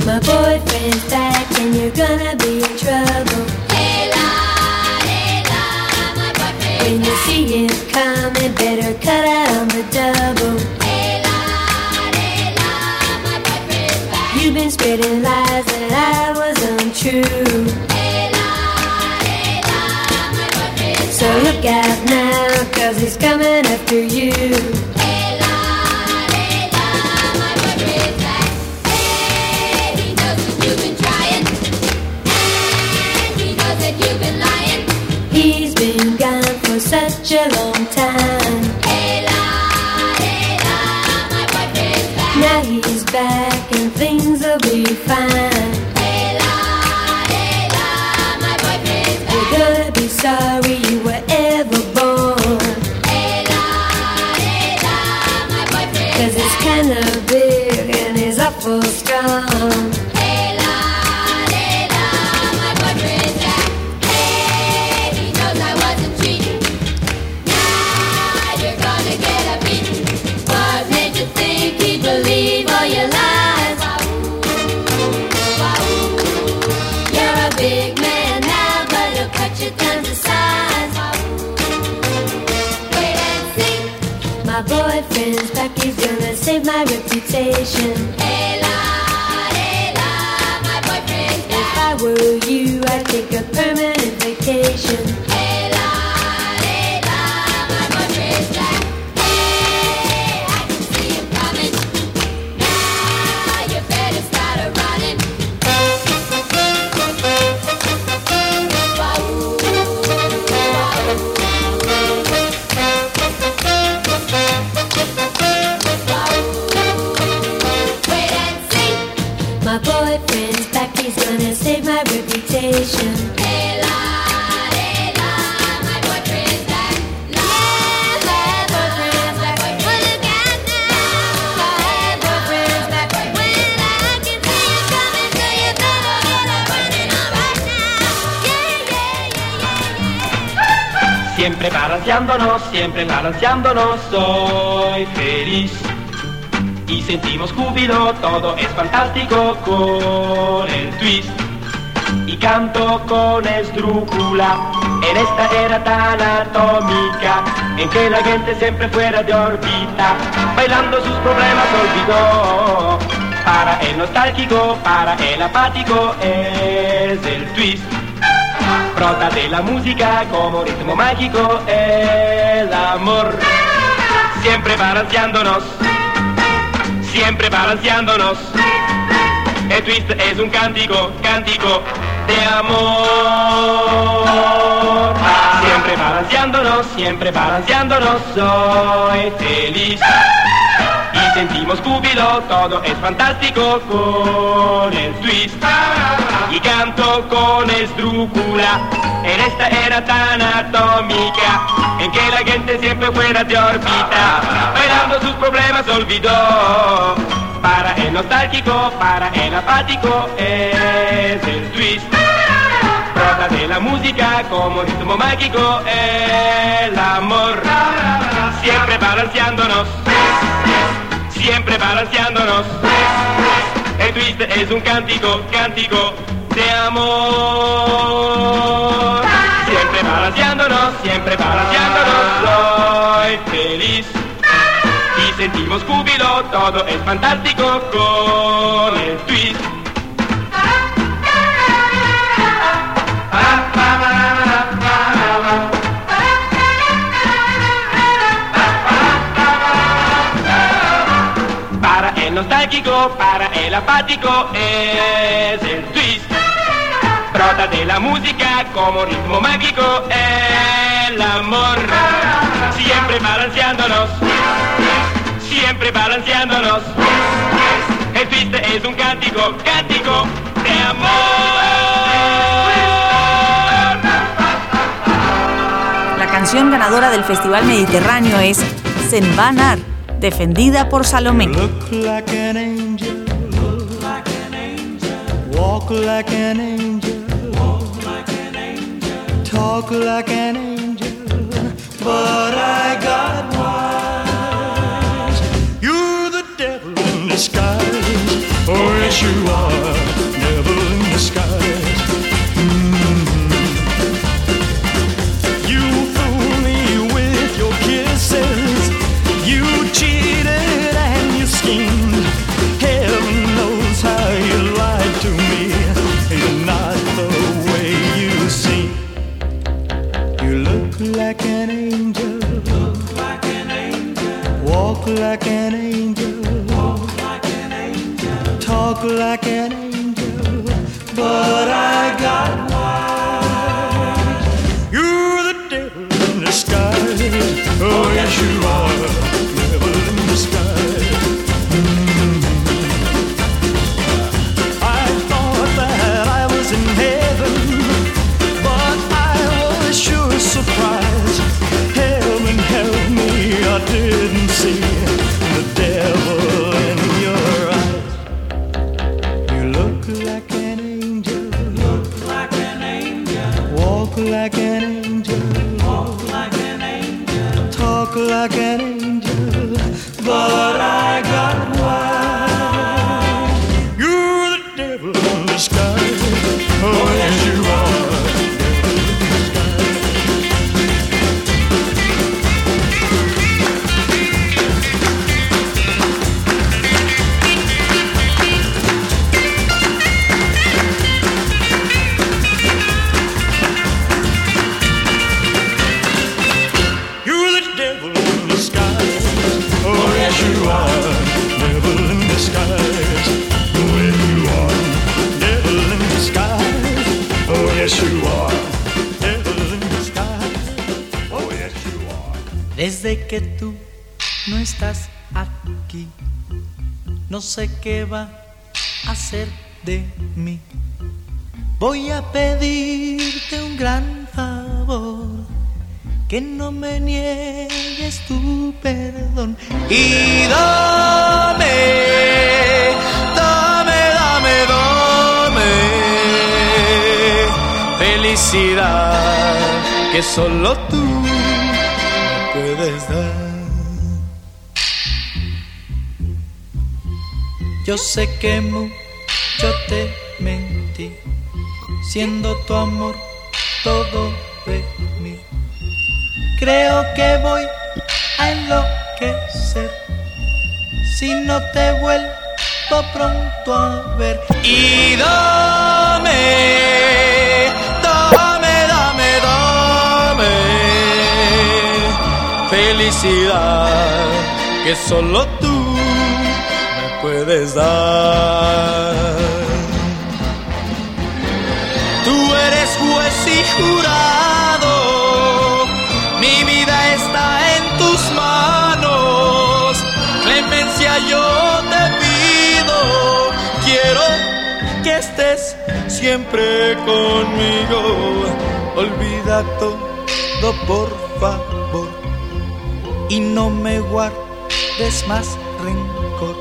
My boyfriend's back and you're gonna be in trouble. When you see him coming, better cut out on the double. You've been spreading lies that I was untrue. So look out now, cause he's coming after you. Such a long time. En esta era tan atómica en que la gente siempre fuera de órbita, bailando sus problemas olvidó. Para el nostálgico, para el apático es el twist. Brota de la música como ritmo mágico el amor. Siempre balanceándonos, siempre balanceándonos. El twist es un cántico, cántico de amor. Siempre balanceándonos, siempre balanceándonos, soy feliz. Y sentimos júbilo, todo es fantástico con el twist. Y canto con esdrújula en esta era tan atómica en que la gente siempre fuera de órbita, bailando sus problemas olvidó. Para el nostálgico, para el apático es el twist. Brota de la música como ritmo mágico el amor. Siempre balanceándonos, siempre balanceándonos. El twist es un cántico, cántico de amor. Siempre balanceándonos, siempre balanceándonos. Soy feliz sentimos júbilo, todo es fantástico con el twist. Para el nostálgico, para el apático es el twist. Brota de la música como ritmo mágico el amor. Siempre balanceándonos, siempre balanceándonos. El twist es un cántico, cántico de amor. La canción ganadora del Festival Mediterráneo es Senbanar, defendida por Salomé. Look like an angel. Walk like an angel. Talk like an angel. But I got you are. Like an angel. But I got Voy a pedirte un gran favor, que no me niegues tu perdón. Y dame, dame, dame, dame felicidad que solo tú puedes dar. Yo sé que siendo tu amor todo de mí. Creo que voy a enloquecer si no te vuelvo pronto a ver. Y dame, dame, dame, dame felicidad que solo tú me puedes dar. Jurado, mi vida está en tus manos. Clemencia yo te pido, quiero que estés siempre conmigo. Olvida todo por favor y no me guardes más rencor.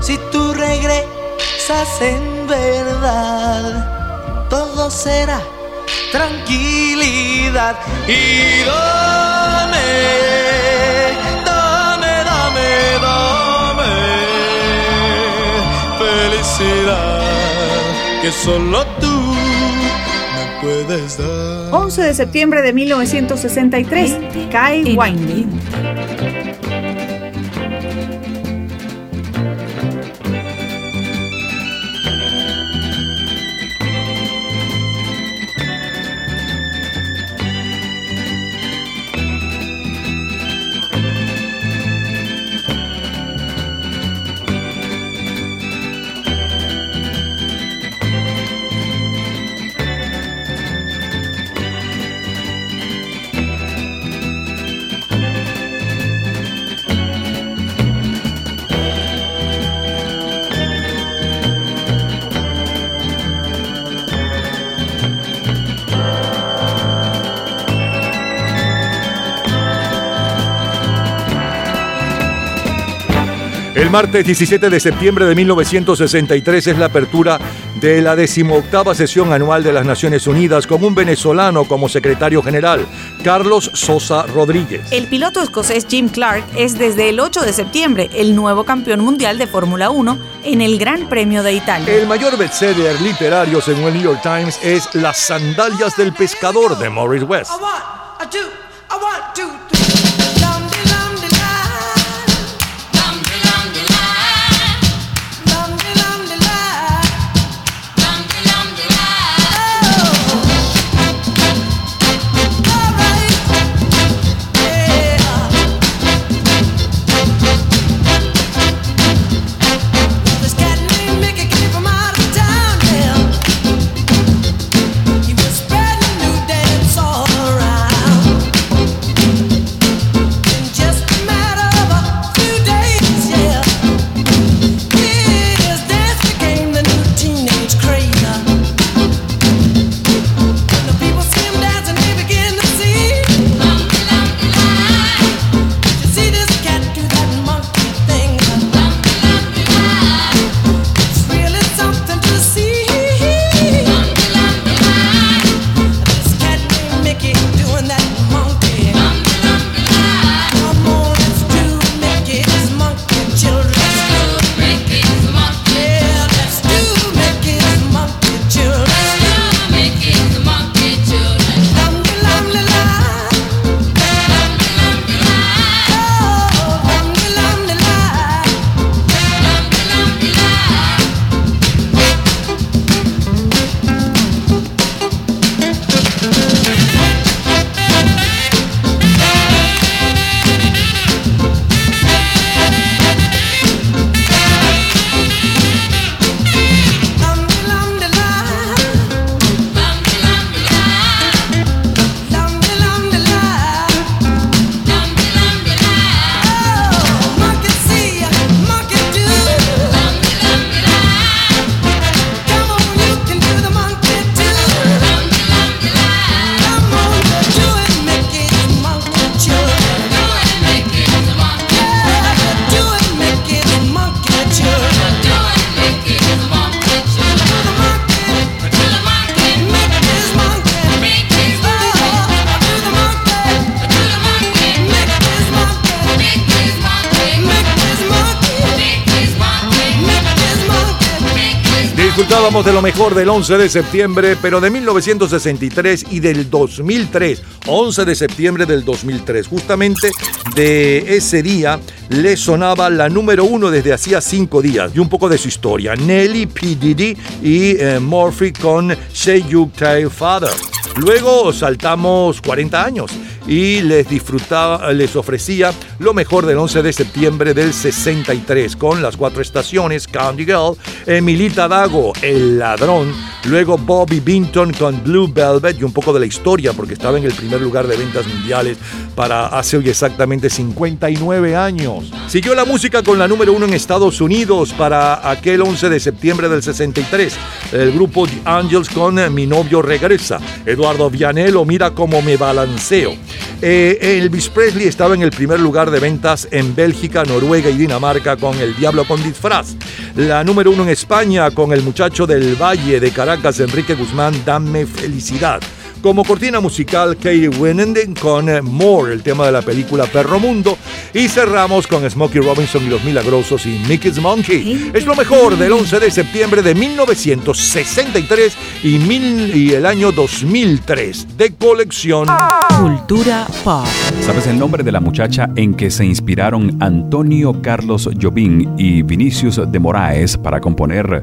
Si tú regresas en verdad, todo será tranquilidad y dame, dame, dame, dame felicidad que solo tú me puedes dar. 11 de septiembre de 1963, Kai Winding. El martes 17 de septiembre de 1963 es la apertura de la decimoctava sesión anual de las Naciones Unidas con un venezolano como secretario general, Carlos Sosa Rodríguez. El piloto escocés Jim Clark es desde el 8 de septiembre el nuevo campeón mundial de Fórmula 1 en el Gran Premio de Italia. El mayor bestseller literario según el New York Times es Las sandalias del pescador de Morris West. Del 11 de septiembre, pero de 1963 y del 2003. 11 de septiembre del 2003. Justamente de ese día le sonaba la número uno desde hacía cinco días. Y un poco de su historia. Nelly P. Diddy y eh, Murphy con Say You Tell Father. Luego saltamos 40 años y les disfrutaba, les ofrecía lo mejor del 11 de septiembre del 63 con las cuatro estaciones Candy Girl, Emilita Dago, El Ladrón, luego Bobby Binton con Blue Velvet y un poco de la historia porque estaba en el primer lugar de ventas mundiales para hace hoy exactamente 59 años. Siguió la música con la número uno en Estados Unidos para aquel 11 de septiembre del 63. El grupo The Angels con Mi novio regresa. Eduardo Vianello, mira cómo me balanceo. Eh, Elvis Presley estaba en el primer lugar de ventas en Bélgica, Noruega y Dinamarca con El Diablo con disfraz. La número uno en España con El muchacho del Valle de Caracas, Enrique Guzmán, Dame felicidad. Como cortina musical, Katie Winnenden con eh, More, el tema de la película Perro Mundo. Y cerramos con Smokey Robinson y los Milagrosos y Mickey's Monkey. Es lo mejor del 11 de septiembre de 1963 y, mil- y el año 2003 de colección. Cultura pop. ¿Sabes el nombre de la muchacha en que se inspiraron Antonio Carlos Jobim y Vinicius de Moraes para componer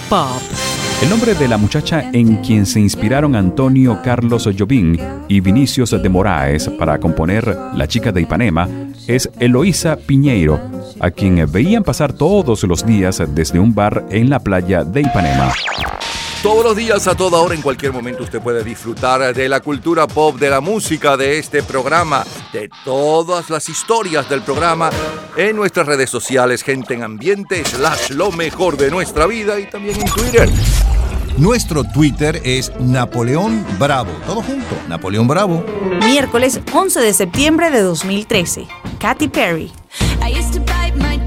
El nombre de la muchacha en quien se inspiraron Antonio Carlos Jobim y Vinicius de Moraes para componer La chica de Ipanema es Eloísa Piñeiro, a quien veían pasar todos los días desde un bar en la playa de Ipanema. Todos los días, a toda hora, en cualquier momento, usted puede disfrutar de la cultura pop, de la música, de este programa, de todas las historias del programa en nuestras redes sociales, gente en ambiente, slash lo mejor de nuestra vida y también en Twitter. Nuestro Twitter es Napoleón Bravo. Todo junto, Napoleón Bravo. Miércoles 11 de septiembre de 2013. Katy Perry. I used to bite my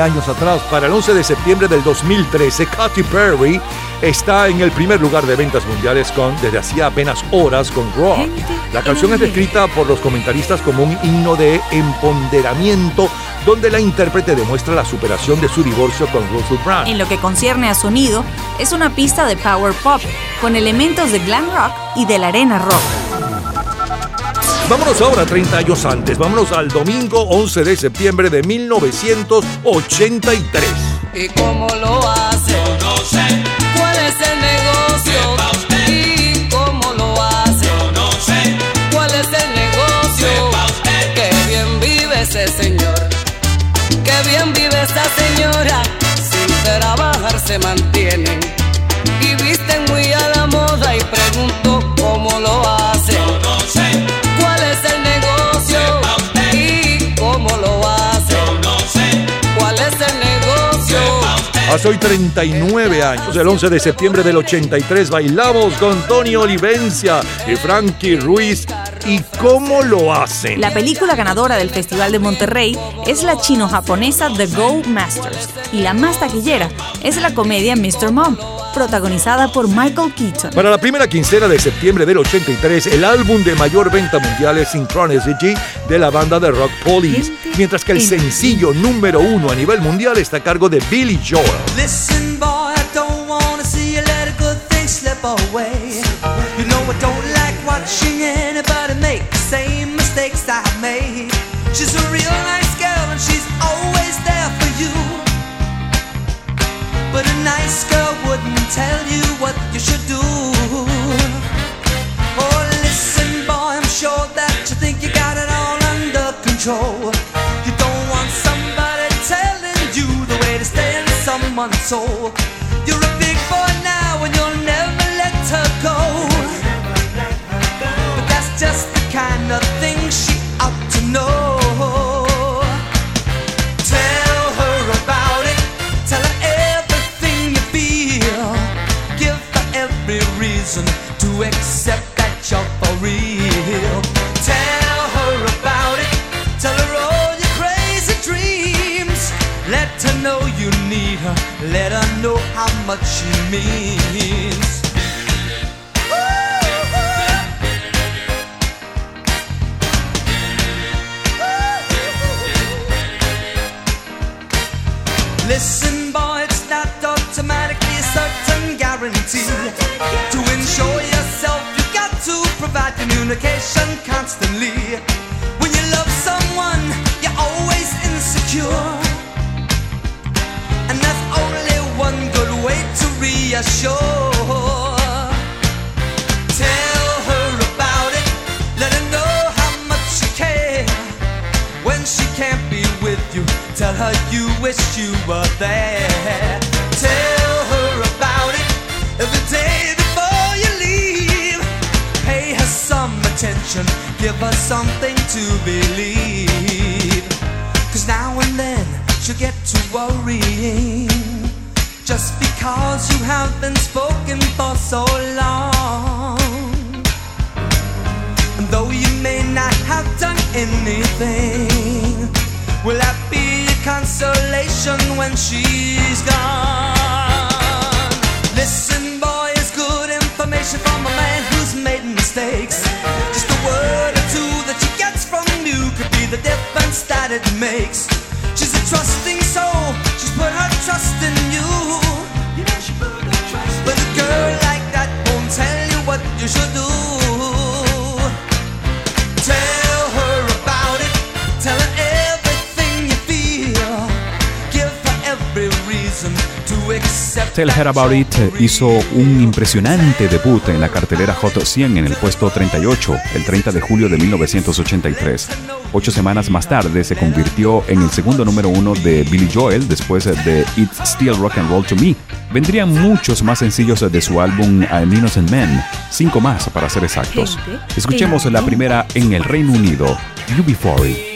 años atrás, para el 11 de septiembre del 2013, Katy Perry está en el primer lugar de ventas mundiales con desde hacía apenas horas con Rock. La canción es descrita por los comentaristas como un himno de empoderamiento donde la intérprete demuestra la superación de su divorcio con Russell Brand. En lo que concierne a sonido, es una pista de power pop con elementos de glam rock y de la arena rock. Vámonos ahora 30 años antes, vámonos al domingo 11 de septiembre de 1983. ¿Y cómo lo hace? no sé. ¿Cuál es el negocio? ¿Y cómo lo hace? no sé. ¿Cuál es el negocio? Qué bien vive ese señor. Qué bien vive esa señora. Sin trabajar se mantienen. Hace hoy 39 años, el 11 de septiembre del 83, bailamos con Tony Olivencia y Frankie Ruiz. ¿Y cómo lo hacen? La película ganadora del Festival de Monterrey es la chino-japonesa The Go Masters y la más taquillera es la comedia Mr. Mom, protagonizada por Michael Keaton. Para la primera quincena de septiembre del 83, el álbum de mayor venta mundial es Synchronicity de la banda de rock Police, mientras que el sencillo número uno a nivel mundial está a cargo de Billy Joel. Soul. Much she means. To reassure. Tell her about it, let her know how much you care. When she can't be with you, tell her you wish you were there. Tell her about it every day before you leave. Pay her some attention, give her something to believe. Cause now and then she'll get to worrying. Because you have been spoken for so long. And though you may not have done anything, will that be a consolation when she's gone? Listen, boy, it's good information from a man who's made mistakes. Just a word or two that she gets from you could be the difference that it makes. She's a trusting soul, she's put her trust in Tell Her About It hizo un impresionante debut en la cartelera Hot 100 en el puesto 38 el 30 de julio de 1983. Ocho semanas más tarde se convirtió en el segundo número uno de Billy Joel después de It's Still Rock and Roll to Me. Vendrían muchos más sencillos de su álbum An Innocent Man, cinco más para ser exactos. Escuchemos la primera en el Reino Unido, UB40. Makes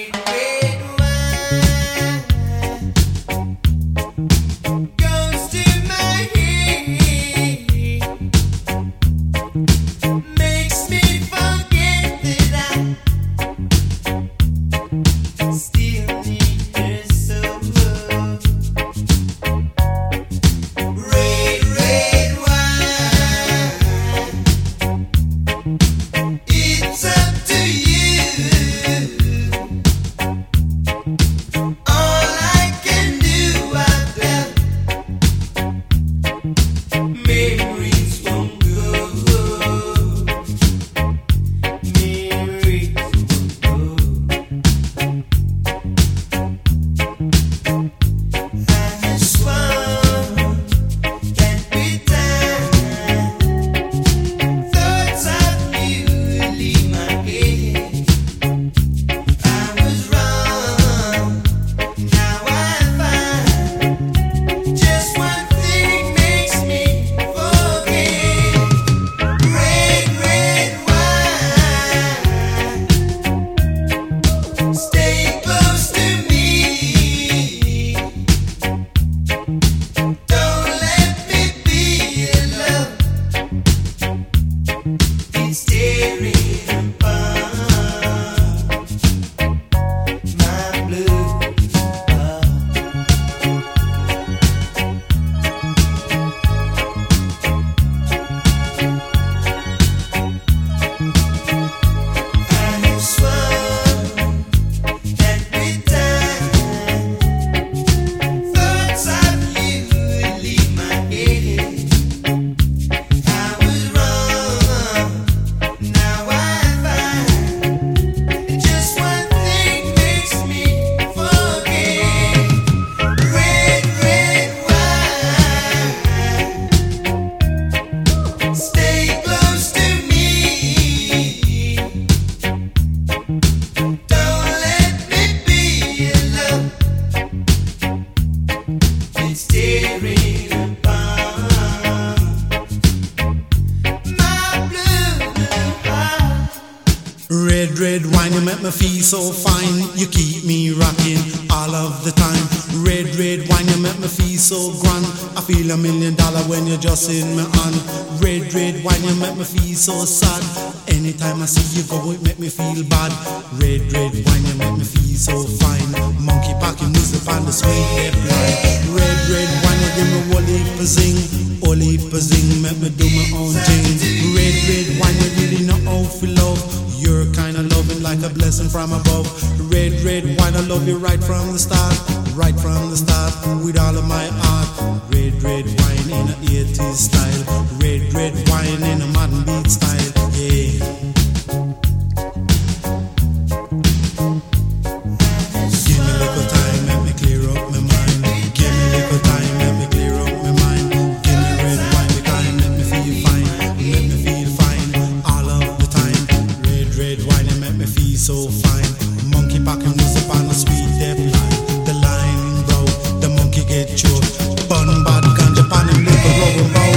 Red wine, it make me feel so fine. Monkey packing was upon a sweet death line. The line broke, the monkey get choked. Bun bad ganja Japan and live a rubber bow.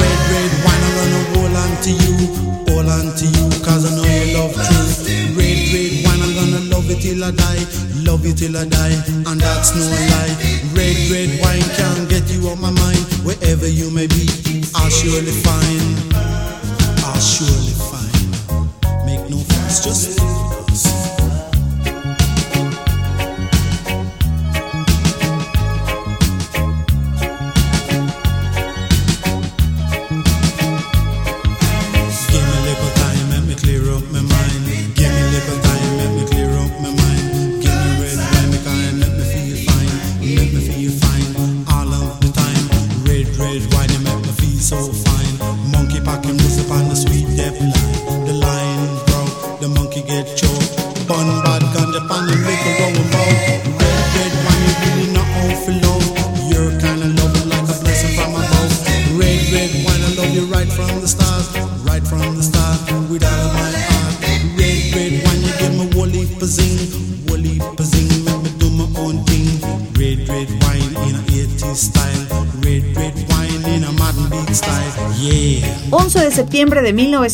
Red, red wine, I'm gonna a on to you. All onto you, cause I know you love truth. Red, red wine, I'm gonna love it till I die. Love it till I die, and that's no lie. Red, red wine.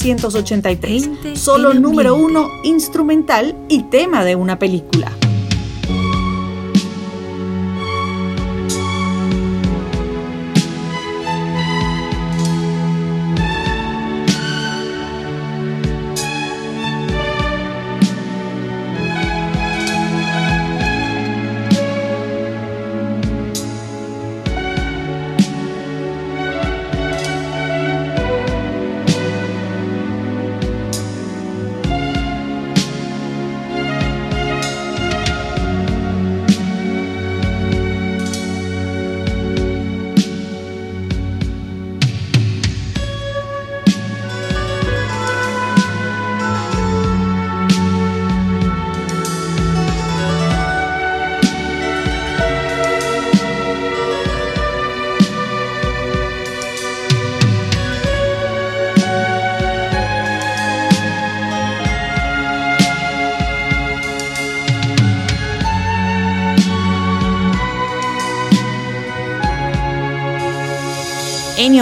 1983, solo número uno instrumental y tema de una película.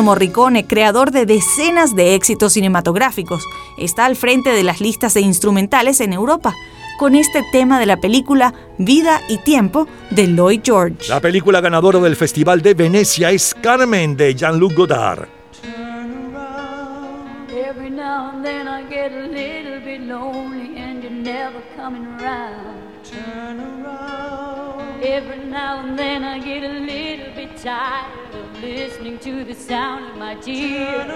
Morricone, creador de decenas de éxitos cinematográficos, está al frente de las listas de instrumentales en Europa con este tema de la película Vida y Tiempo de Lloyd George. La película ganadora del Festival de Venecia es Carmen de Jean-Luc Godard. the sound of my tears.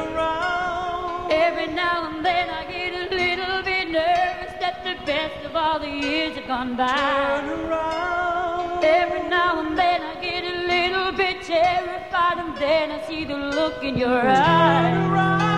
Every now and then I get a little bit nervous that the best of all the years have gone by. Every now and then I get a little bit terrified, and then I see the look in your eyes. Around.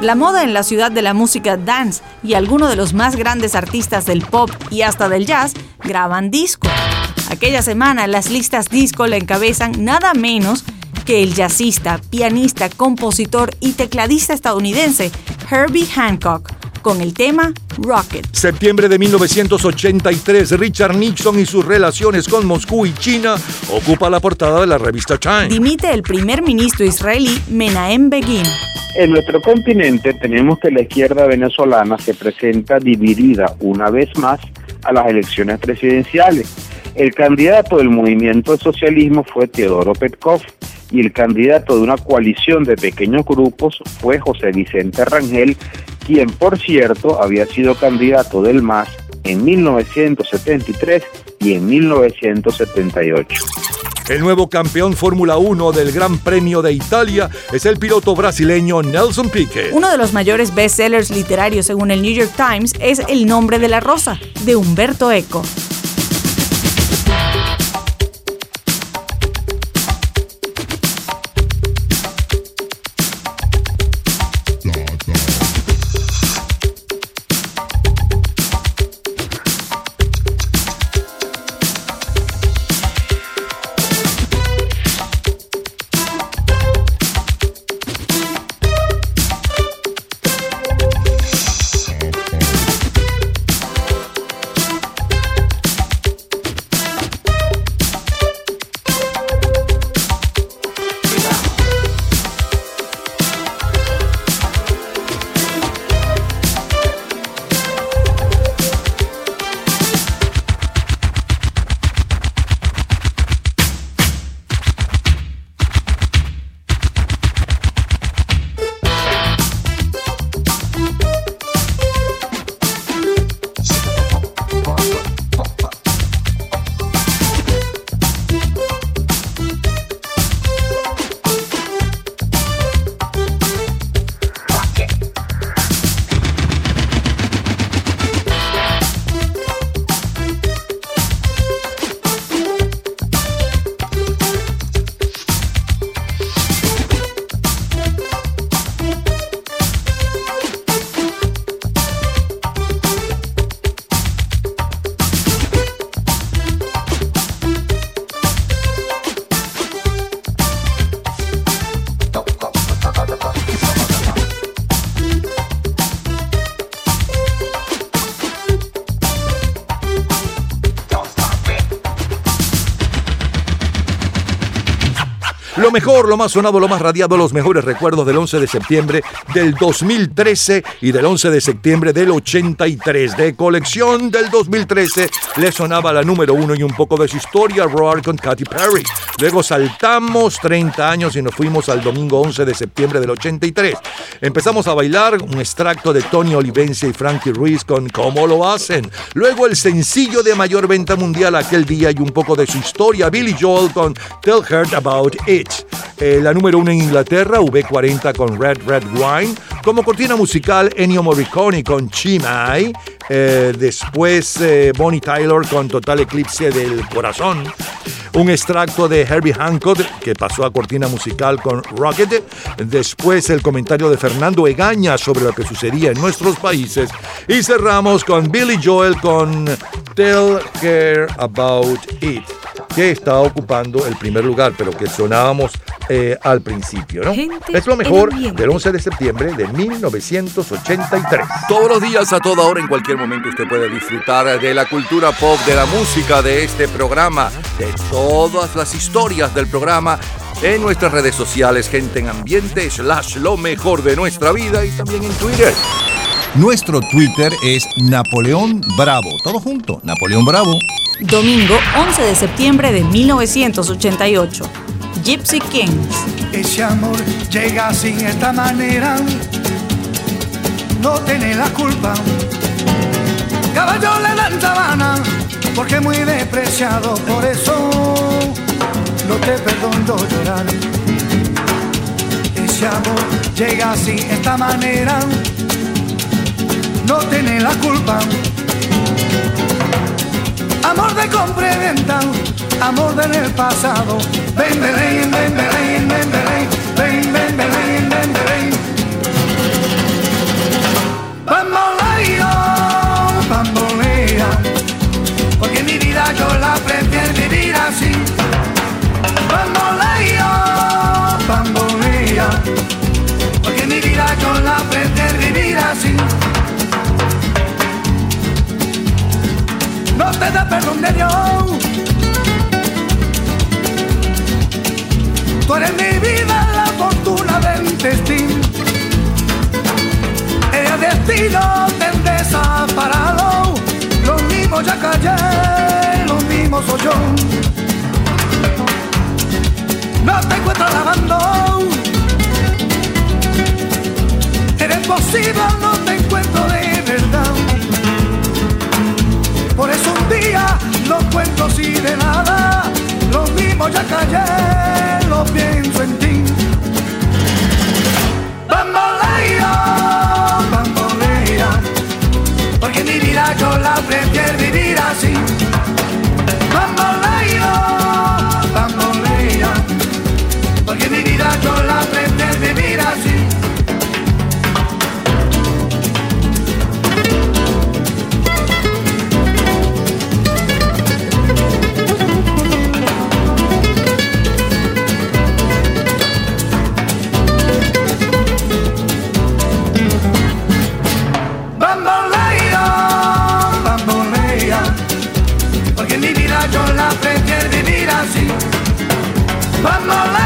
La moda en la ciudad de la música dance y algunos de los más grandes artistas del pop y hasta del jazz graban disco. Aquella semana las listas disco le encabezan nada menos que el jazzista, pianista, compositor y tecladista estadounidense Herbie Hancock con el tema Rocket. Septiembre de 1983, Richard Nixon y sus relaciones con Moscú y China ocupa la portada de la revista Time. Dimite el primer ministro israelí Menahem Begin. En nuestro continente tenemos que la izquierda venezolana se presenta dividida una vez más a las elecciones presidenciales. El candidato del movimiento de socialismo fue Teodoro Petkov y el candidato de una coalición de pequeños grupos fue José Vicente Rangel, quien por cierto había sido candidato del MAS en 1973 y en 1978. El nuevo campeón Fórmula 1 del Gran Premio de Italia es el piloto brasileño Nelson Piquet. Uno de los mayores bestsellers literarios según el New York Times es El nombre de la rosa, de Humberto Eco. Mejor, lo más sonado, lo más radiado, los mejores recuerdos del 11 de septiembre del 2013 y del 11 de septiembre del 83. De colección del 2013 le sonaba la número uno y un poco de su historia, Roar con Katy Perry. Luego saltamos 30 años y nos fuimos al domingo 11 de septiembre del 83. Empezamos a bailar un extracto de Tony Olivencia y Frankie Ruiz con Cómo lo hacen. Luego el sencillo de mayor venta mundial aquel día y un poco de su historia, Billy Joel con Tell Her About It. Eh, la número uno en Inglaterra, V40 con Red Red Wine. Como cortina musical, Ennio Morricone con Chimay. Eh, después eh, Bonnie Tyler con Total Eclipse del Corazón. Un extracto de Herbie Hancock que pasó a cortina musical con Rocket. Después el comentario de Fernando Egaña sobre lo que sucedía en nuestros países. Y cerramos con Billy Joel con Tell Her About It que está ocupando el primer lugar, pero que sonábamos eh, al principio, ¿no? Es lo mejor del 11 de septiembre de 1983. Todos los días, a toda hora, en cualquier momento, usted puede disfrutar de la cultura pop, de la música, de este programa, de todas las historias del programa en nuestras redes sociales, gente en ambiente, slash lo mejor de nuestra vida y también en Twitter. Nuestro Twitter es Napoleón Bravo. Todo junto, Napoleón Bravo. Domingo 11 de septiembre de 1988. Gypsy Kings. Ese amor llega de esta manera, no tiene la culpa caballo le dan sabana, porque muy despreciado, por eso no te perdono llorar. Ese amor llega así, esta manera, no tiene la culpa. Amor de compra y venta, amor del pasado, ven, ven, ven, ven, ven, ven. Te da perdón de Dios. Tú eres mi vida, la fortuna del destino. El destino te desaparado. Lo mismo ya callé, lo mismo soy yo. No te encuentro lavando. Eres posible, no te encuentro de verdad. Día no cuento así de nada. Lo mismo ya callé, lo pienso en ti. Bambolea, bambolea, porque mi vida yo la prefiero vivir así. Vamos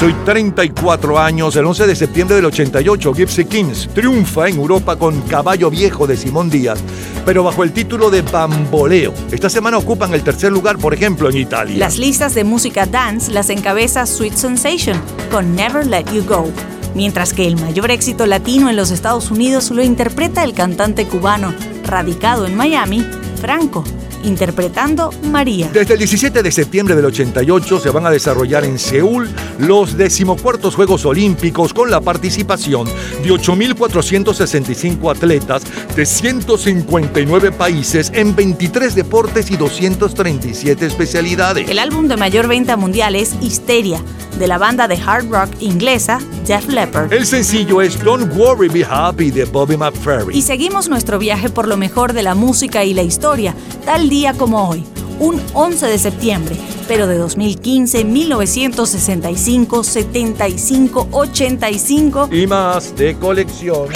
Hoy 34 años, el 11 de septiembre del 88, Gypsy Kings triunfa en Europa con Caballo Viejo de Simón Díaz, pero bajo el título de Bamboleo. Esta semana ocupan el tercer lugar, por ejemplo, en Italia. Las listas de música dance las encabeza Sweet Sensation con Never Let You Go, mientras que el mayor éxito latino en los Estados Unidos lo interpreta el cantante cubano, radicado en Miami, Franco, interpretando María. Desde el 17 de septiembre del 88 se van a desarrollar en Seúl los decimocuartos Juegos Olímpicos con la participación de 8.465 atletas de 159 países en 23 deportes y 237 especialidades. El álbum de mayor venta mundial es Histeria, de la banda de hard rock inglesa Def Leppard. El sencillo es Don't Worry Be Happy de Bobby McFerrin. Y seguimos nuestro viaje por lo mejor de la música y la historia, tal día como hoy, un 11 de septiembre, pero de 2015, 1965, 75, 85 y más de colección.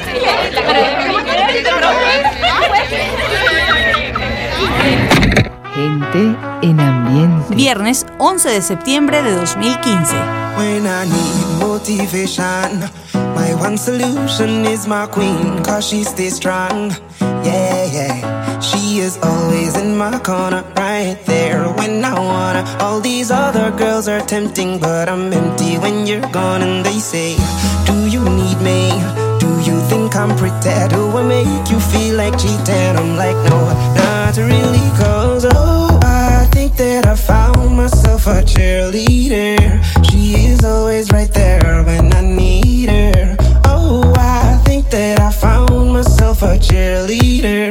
Gente en ambiente. Viernes 11 de septiembre de 2015. When I need motivation, my one solution is my queen, cause she stays strong. Yeah, yeah. She is always in my corner, right there when I wanna. All these other girls are tempting, but I'm empty when you're gone. And they say, Do you need me? Do you think I'm pretty? Do I make you feel like cheating? I'm like, No, not really, cause oh, I think that I found myself a cheerleader. She is always right there when I need her. Oh, I think that I found myself a cheerleader.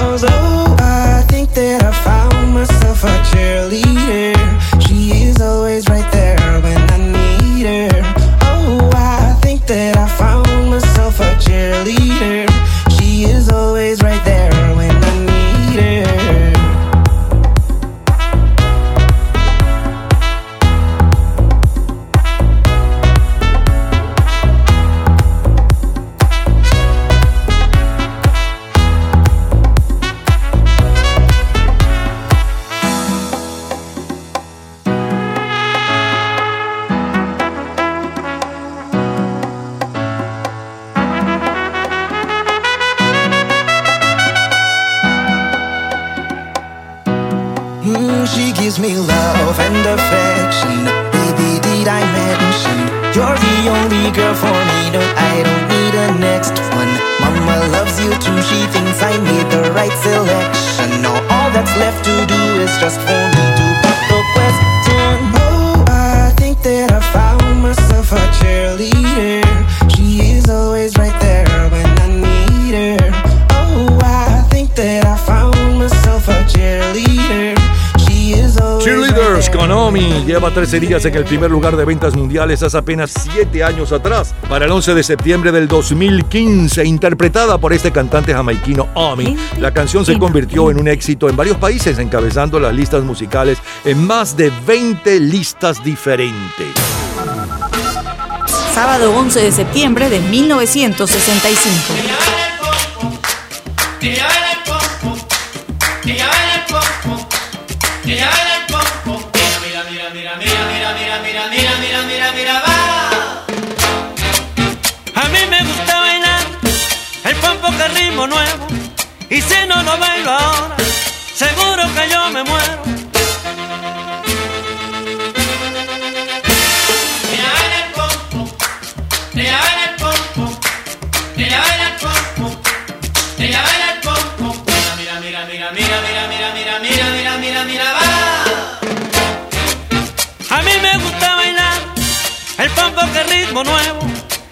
a cheerleader. She is always right there 13 días en el primer lugar de ventas mundiales hace apenas 7 años atrás. Para el 11 de septiembre del 2015, interpretada por este cantante jamaiquino Omi, la canción se convirtió en un éxito en varios países, encabezando las listas musicales en más de 20 listas diferentes. Sábado 11 de septiembre de 1965. Y si no lo bailo ahora, seguro que yo me muero. que ritmo nuevo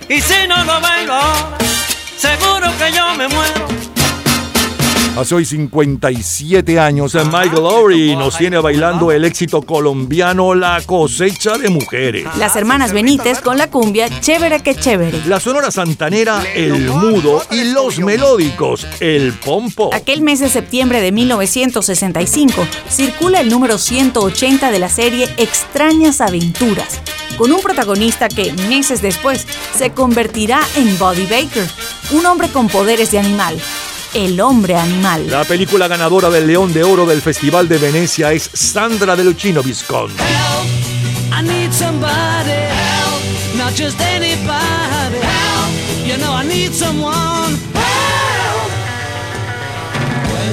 y si no lo bailo ahora, seguro que yo me muero. Hace hoy 57 años, Michael Lowry nos tiene bailando el éxito colombiano La cosecha de mujeres. Las hermanas Benítez con la cumbia Chévere que chévere. La sonora santanera El Mudo y los melódicos El Pompo. Aquel mes de septiembre de 1965 circula el número 180 de la serie Extrañas Aventuras, con un protagonista que meses después se convertirá en Buddy Baker, un hombre con poderes de animal. El hombre animal. La película ganadora del León de Oro del Festival de Venecia es Sandra de Lucchino Visconti. I need somebody help, not just anybody help. You know I need someone help.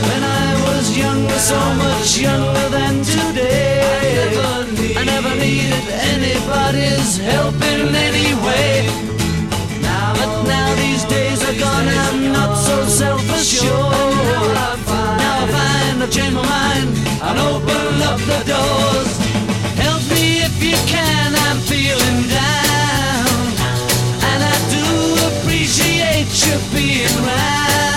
When I was younger, so much younger than today, I never, needed anybody's help in and open up the doors. Help me if you can, I'm feeling down. And I do appreciate you being round.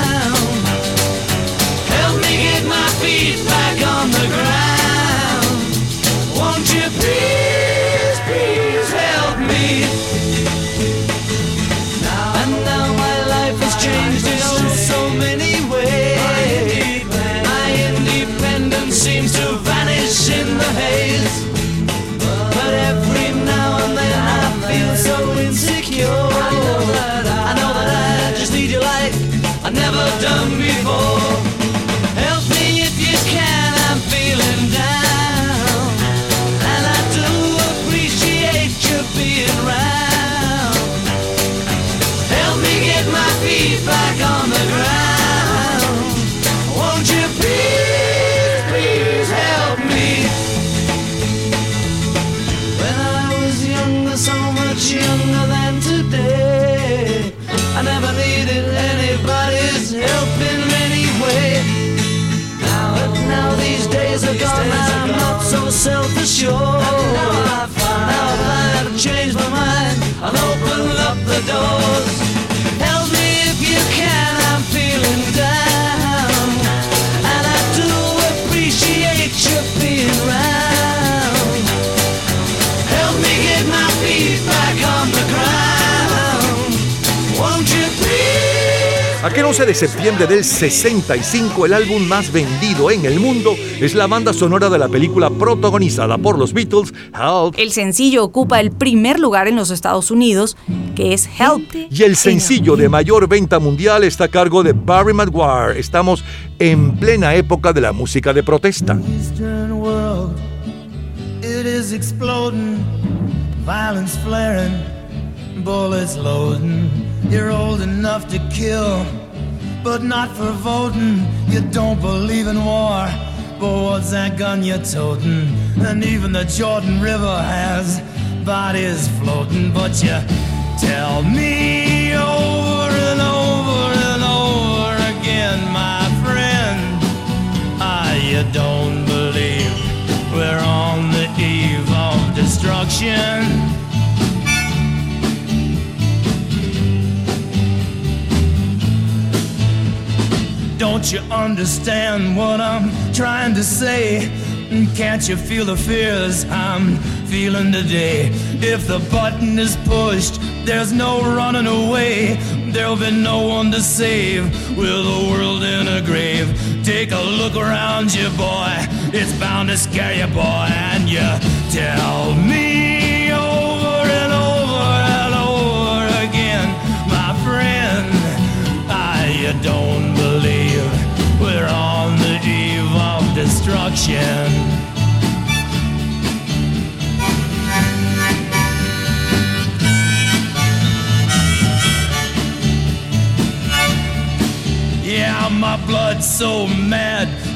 11 de septiembre del 65, el álbum más vendido en el mundo es la banda sonora de la película protagonizada por los Beatles, Help. El sencillo ocupa el primer lugar en los Estados Unidos, que es Help. Y el sencillo de mayor venta mundial está a cargo de Barry Maguire. Estamos en plena época de la música de protesta. bullets loading. You're old enough to kill. But not for voting. You don't believe in war, but what's that gun you're toting? And even the Jordan River has bodies floating, but you tell me over and over and over again, my friend. Ah, you don't believe we're on the eve of destruction. Don't you understand what I'm trying to say? Can't you feel the fears I'm feeling today? If the button is pushed, there's no running away. There'll be no one to save with the world in a grave. Take a look around you, boy. It's bound to scare you, boy. And you tell me destruction. Yeah, my blood's so mad,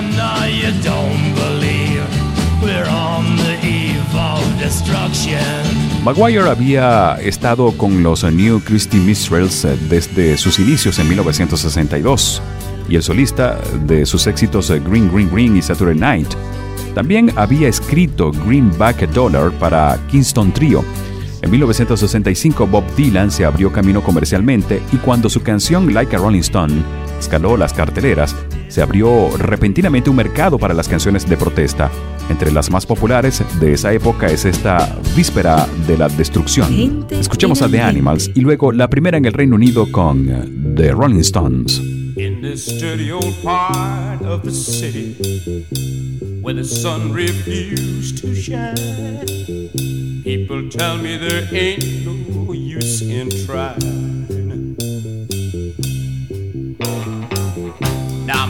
Don't believe we're on the eve of destruction. Maguire había estado con los New Christy Minstrels eh, desde sus inicios en 1962 y el solista de sus éxitos eh, Green Green Green y Saturday Night. También había escrito Greenback Dollar para Kingston Trio. En 1965 Bob Dylan se abrió camino comercialmente y cuando su canción Like a Rolling Stone escaló las carteleras, se abrió repentinamente un mercado para las canciones de protesta. Entre las más populares de esa época es esta Víspera de la Destrucción. Escuchemos a The Animals y luego la primera en el Reino Unido con The Rolling Stones. In the city where the sun refused to shine, people tell me there ain't no use in trying.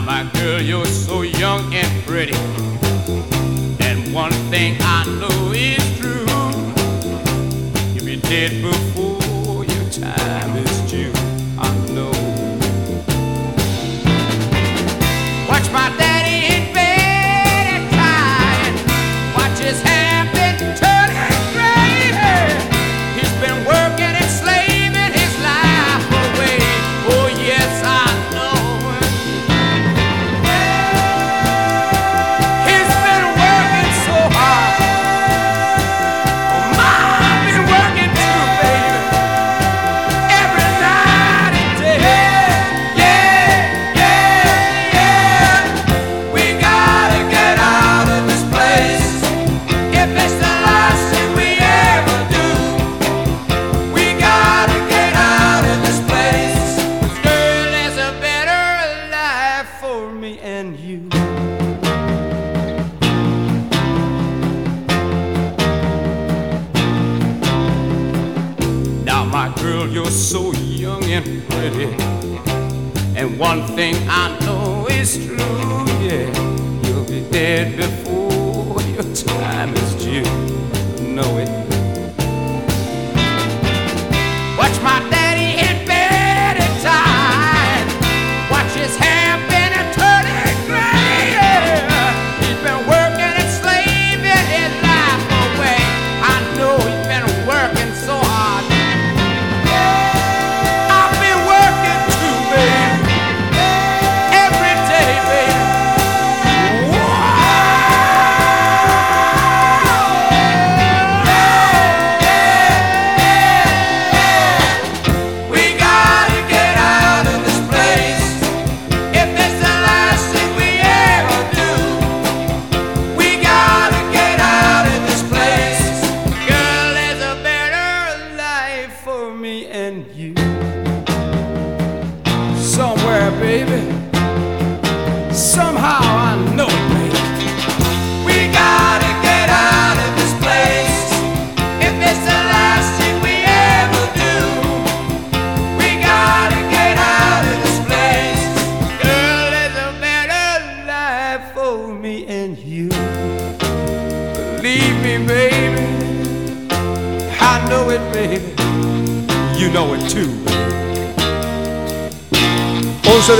My girl, you're so young and pretty, and one thing I know is true. You'll be dead before your time is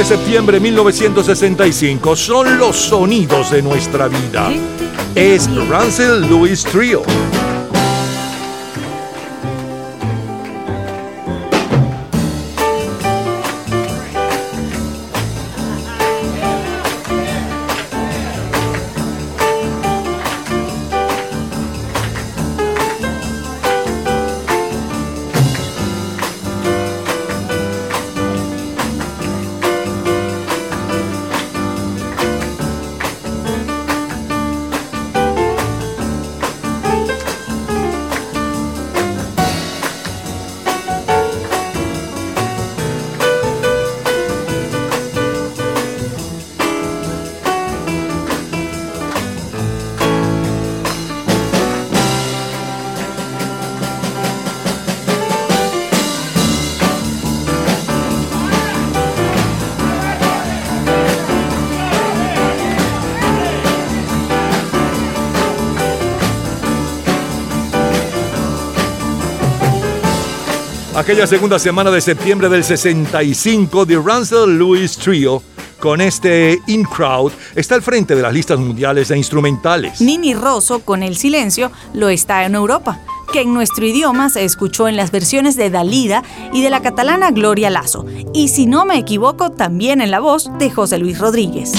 de septiembre de 1965 son los sonidos de nuestra vida. Es Russell Lewis Trio. Aquella segunda semana de septiembre del 65, The Ransel Lewis Trio con este In Crowd está al frente de las listas mundiales de instrumentales. Nini Rosso con El Silencio lo está en Europa, que en nuestro idioma se escuchó en las versiones de Dalida y de la catalana Gloria Lazo, y si no me equivoco, también en la voz de José Luis Rodríguez.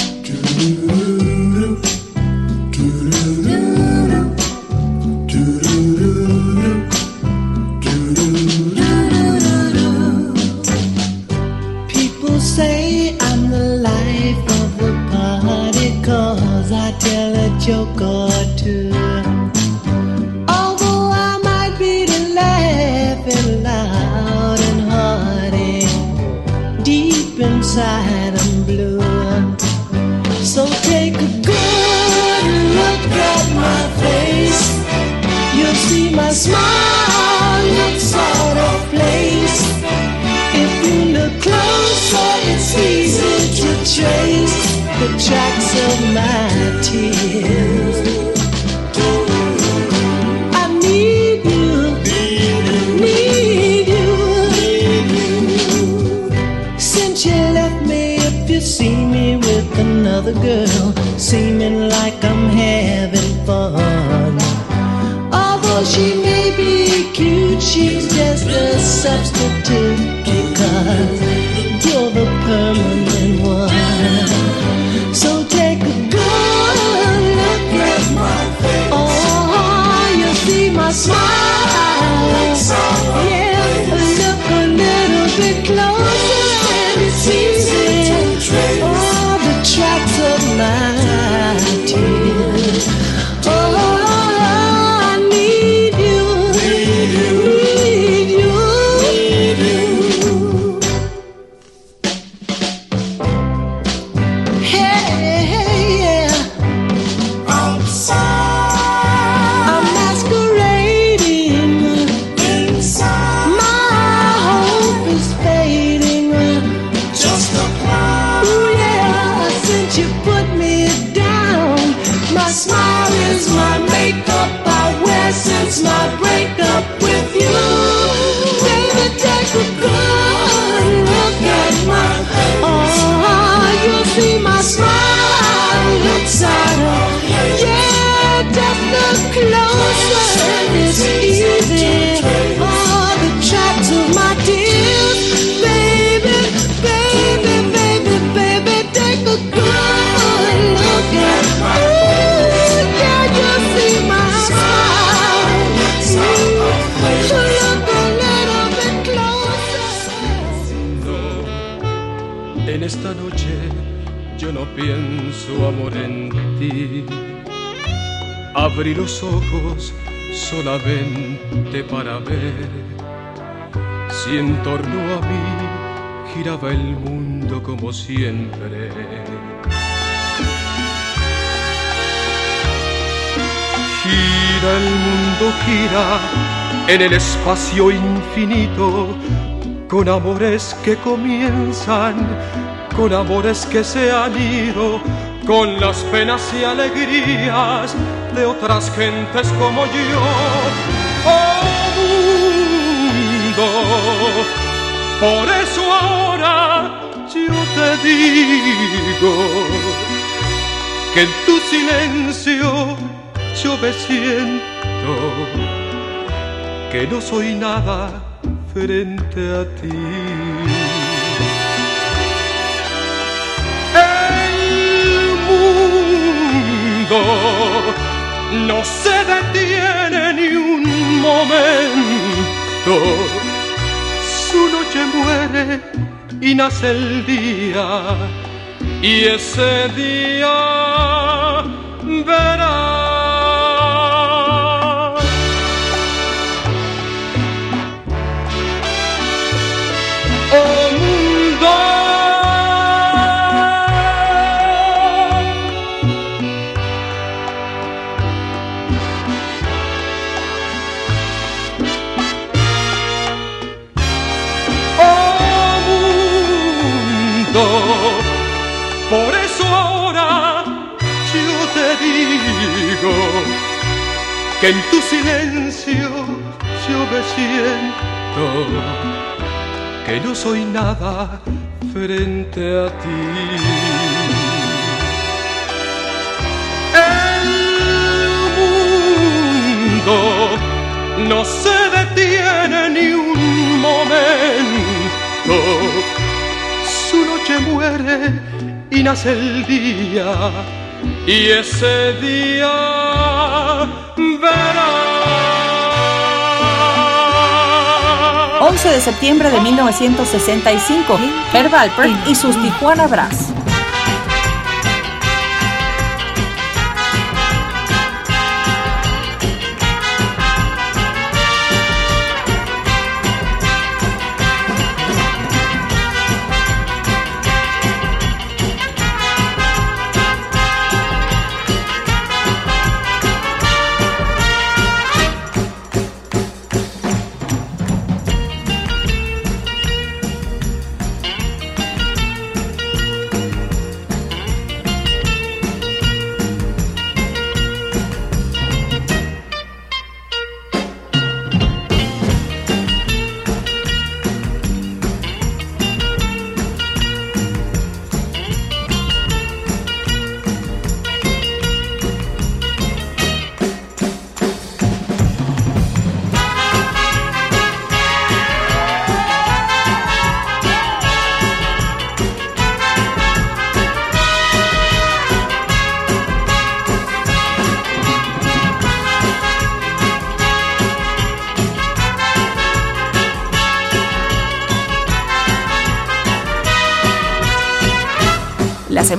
espacio infinito, con amores que comienzan, con amores que se han ido, con las penas y alegrías de otras gentes como yo. Oh mundo, por eso ahora yo te digo que en tu silencio yo me siento que no soy nada frente a ti. El mundo no se detiene ni un momento. Su noche muere y nace el día. Y ese día... ese día verá. 11 de septiembre de 1965, Herb Alpert y sus Tijuana Brass.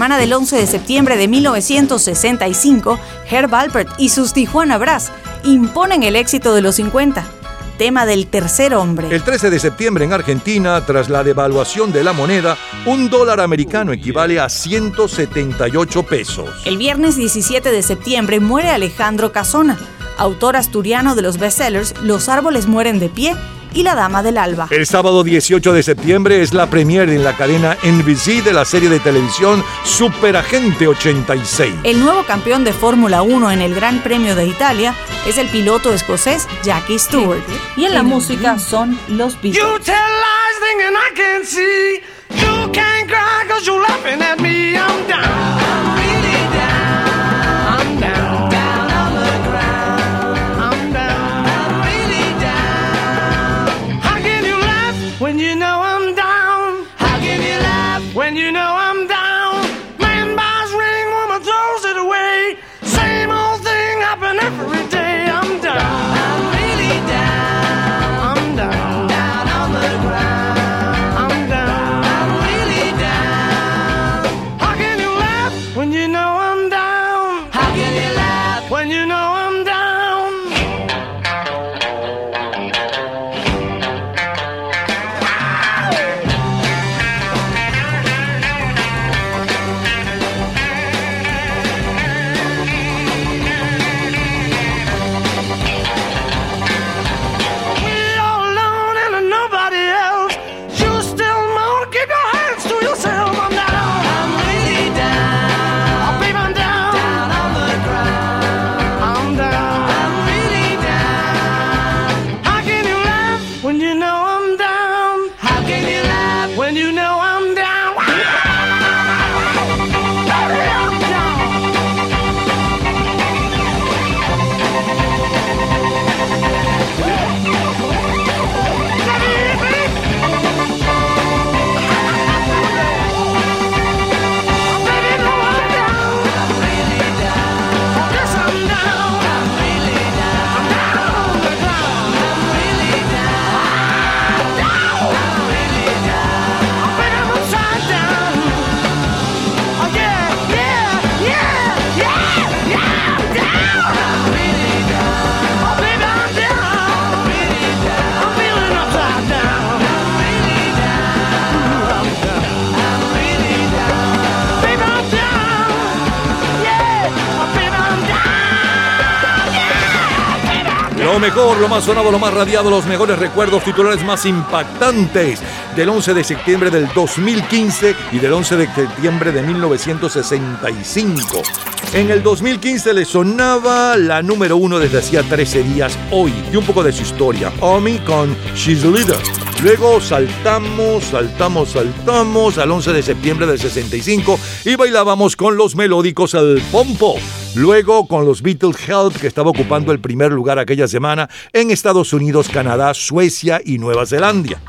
Semana del 11 de septiembre de 1965, Herb Alpert y sus Tijuana Brass imponen el éxito de los 50, tema del tercer hombre. El 13 de septiembre en Argentina, tras la devaluación de la moneda, un dólar americano equivale a 178 pesos. El viernes 17 de septiembre muere Alejandro Casona, autor asturiano de los bestsellers Los árboles mueren de pie y La dama del alba. El sábado 18 de septiembre es la premiere en la cadena NBC de la serie de televisión Superagente 86. El nuevo campeón de Fórmula 1 en el Gran Premio de Italia es el piloto escocés Jackie Stewart. Y en la música son los Beatles. You tell lies Lo mejor, lo más sonado, lo más radiado, los mejores recuerdos, titulares más impactantes. Del 11 de septiembre del 2015 y del 11 de septiembre de 1965. En el 2015 le sonaba la número uno desde hacía 13 días hoy y un poco de su historia. Omi con She's Leader. Luego saltamos, saltamos, saltamos al 11 de septiembre del 65 y bailábamos con los melódicos al pompo. Luego con los Beatles Help, que estaba ocupando el primer lugar aquella semana en Estados Unidos, Canadá, Suecia y Nueva Zelanda.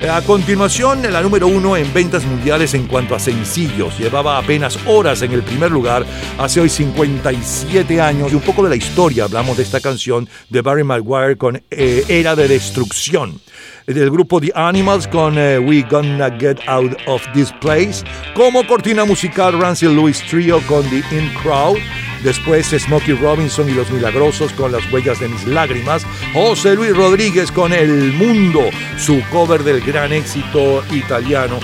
A continuación, la número uno en ventas mundiales en cuanto a sencillos. Llevaba apenas horas en el primer lugar, hace hoy 57 años. Y un poco de la historia, hablamos de esta canción de Barry Maguire con eh, Era de Destrucción. Del grupo The Animals con eh, We Gonna Get Out of This Place. Como cortina musical, Rancid Louis Trio con The In Crowd. Después Smokey Robinson y Los Milagrosos con Las Huellas de Mis Lágrimas. José Luis Rodríguez con El Mundo, su cover del gran éxito italiano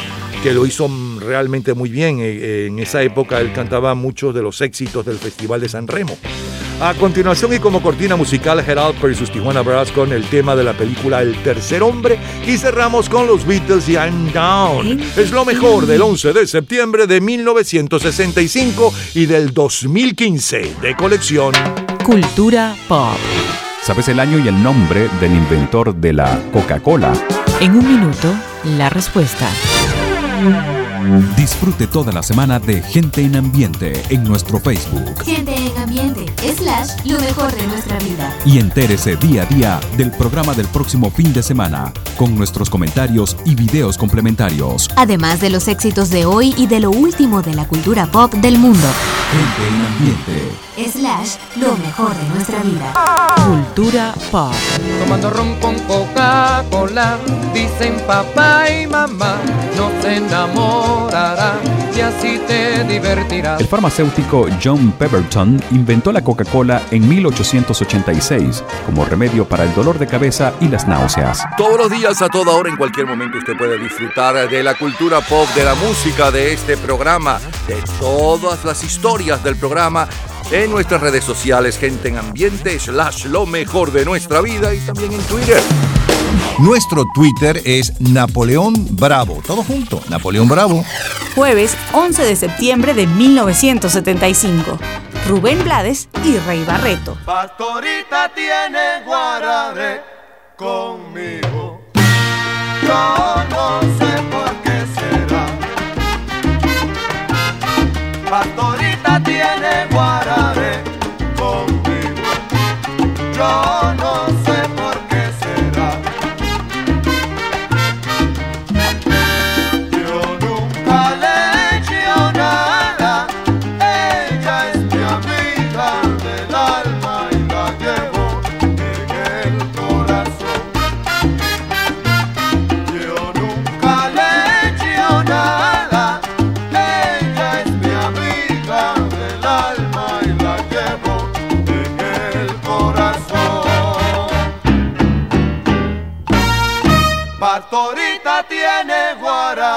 que lo hizo realmente muy bien. Eh, En esa época él cantaba muchos de los éxitos del Festival de San Remo. A continuación y como cortina musical Gerald y sus Tijuana Brass con el tema de la película El Tercer Hombre y cerramos con los Beatles y I'm Down. Es lo mejor del 11 de septiembre de 1965 y del 2015 de colección. Cultura pop. ¿Sabes el año y el nombre del inventor de la Coca-Cola? En un minuto, la respuesta. Disfrute toda la semana de Gente en Ambiente en nuestro Facebook Gente en ambiente, slash, lo mejor de nuestra vida. y entérese día a día del programa del próximo fin de semana con nuestros comentarios y videos complementarios. Además de los éxitos de hoy y de lo último de la cultura pop del mundo. Gente en Ambiente. Slash, lo mejor de nuestra vida. Cultura pop. Tomando ron con Coca-Cola, dicen papá y mamá, no se enamorará y así te divertirás. El farmacéutico John Pemberton inventó la Coca-Cola en 1886 como remedio para el dolor de cabeza y las náuseas. Todos los días, a toda hora, en cualquier momento, usted puede disfrutar de la cultura pop, de la música, de este programa, de todas las historias del programa en nuestras redes sociales, gente en ambiente, slash lo mejor de nuestra vida y también en Twitter. Nuestro Twitter es Napoleón Bravo. Todo junto, Napoleón Bravo. Jueves 11 de septiembre de 1975. Rubén Blades y Rey Barreto. Pastorita tiene guarare conmigo. Yo no sé por qué será. Pastorita tiene guarare conmigo. Yo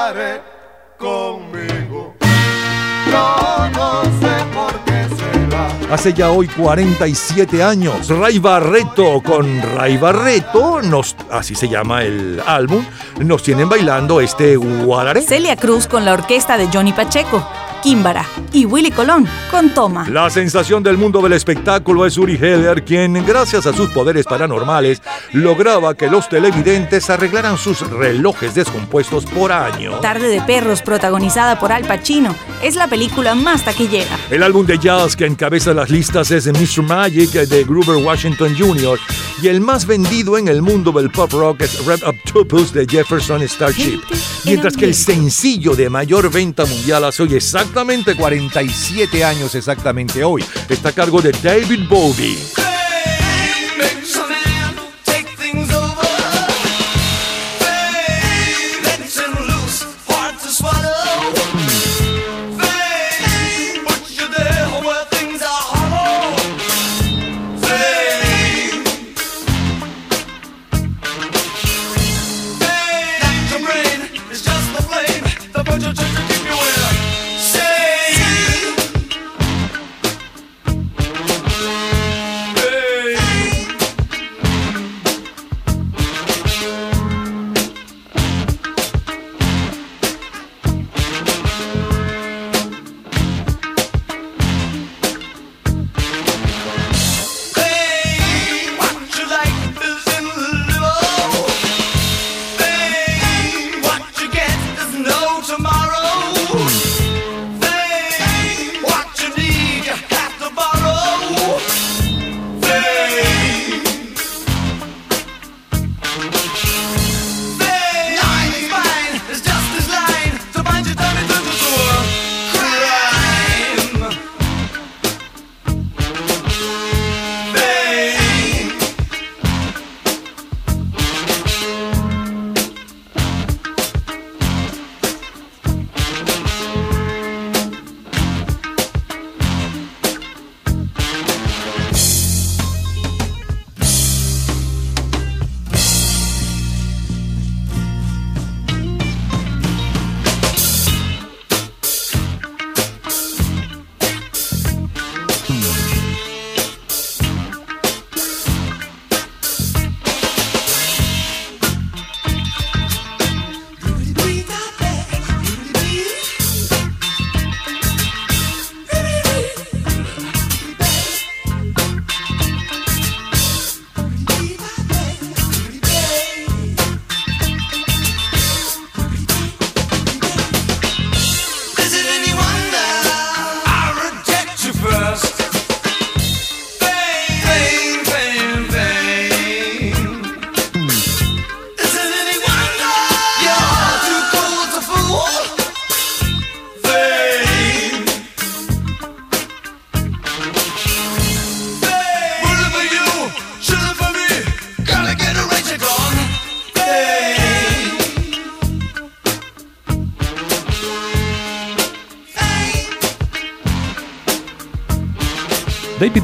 guarare conmigo. Yo no sé por qué será. Hace ya hoy 47 años, Ray Barreto con Ray Barreto, nos, así se llama el álbum, nos tienen bailando este guarare. Celia Cruz con la orquesta de Johnny Pacheco. Químbara y Willy Colón con Toma. La sensación del mundo del espectáculo es Uri Heller, quien, gracias a sus poderes paranormales, lograba que los televidentes arreglaran sus relojes descompuestos por año. Tarde de Perros, protagonizada por Al Pacino, es la película más taquillera. El álbum de jazz que encabeza las listas es Mr. Magic de Gruber Washington Jr. y el más vendido en el mundo del pop rock es Red Octopus de Jefferson Starship. Mientras que el sencillo de mayor venta mundial hace hoy exactamente 47 años exactamente hoy está a cargo de David Bowie.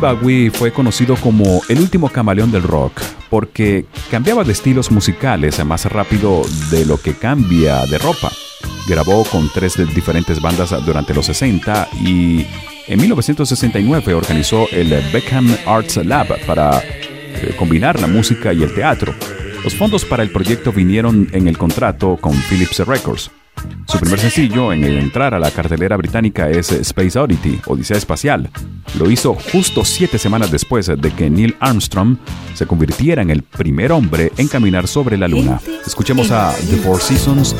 Bowie fue conocido como el último camaleón del rock porque cambiaba de estilos musicales más rápido de lo que cambia de ropa. Grabó con tres diferentes bandas durante los 60 y en 1969 organizó el Beckham Arts Lab para eh, combinar la música y el teatro. Los fondos para el proyecto vinieron en el contrato con Philips Records. Su primer sencillo en entrar a la cartelera británica es Space Oddity, Odisea Espacial. Lo hizo justo siete semanas después de que Neil Armstrong se convirtiera en el primer hombre en caminar sobre la Luna. Escuchemos a The Four Seasons.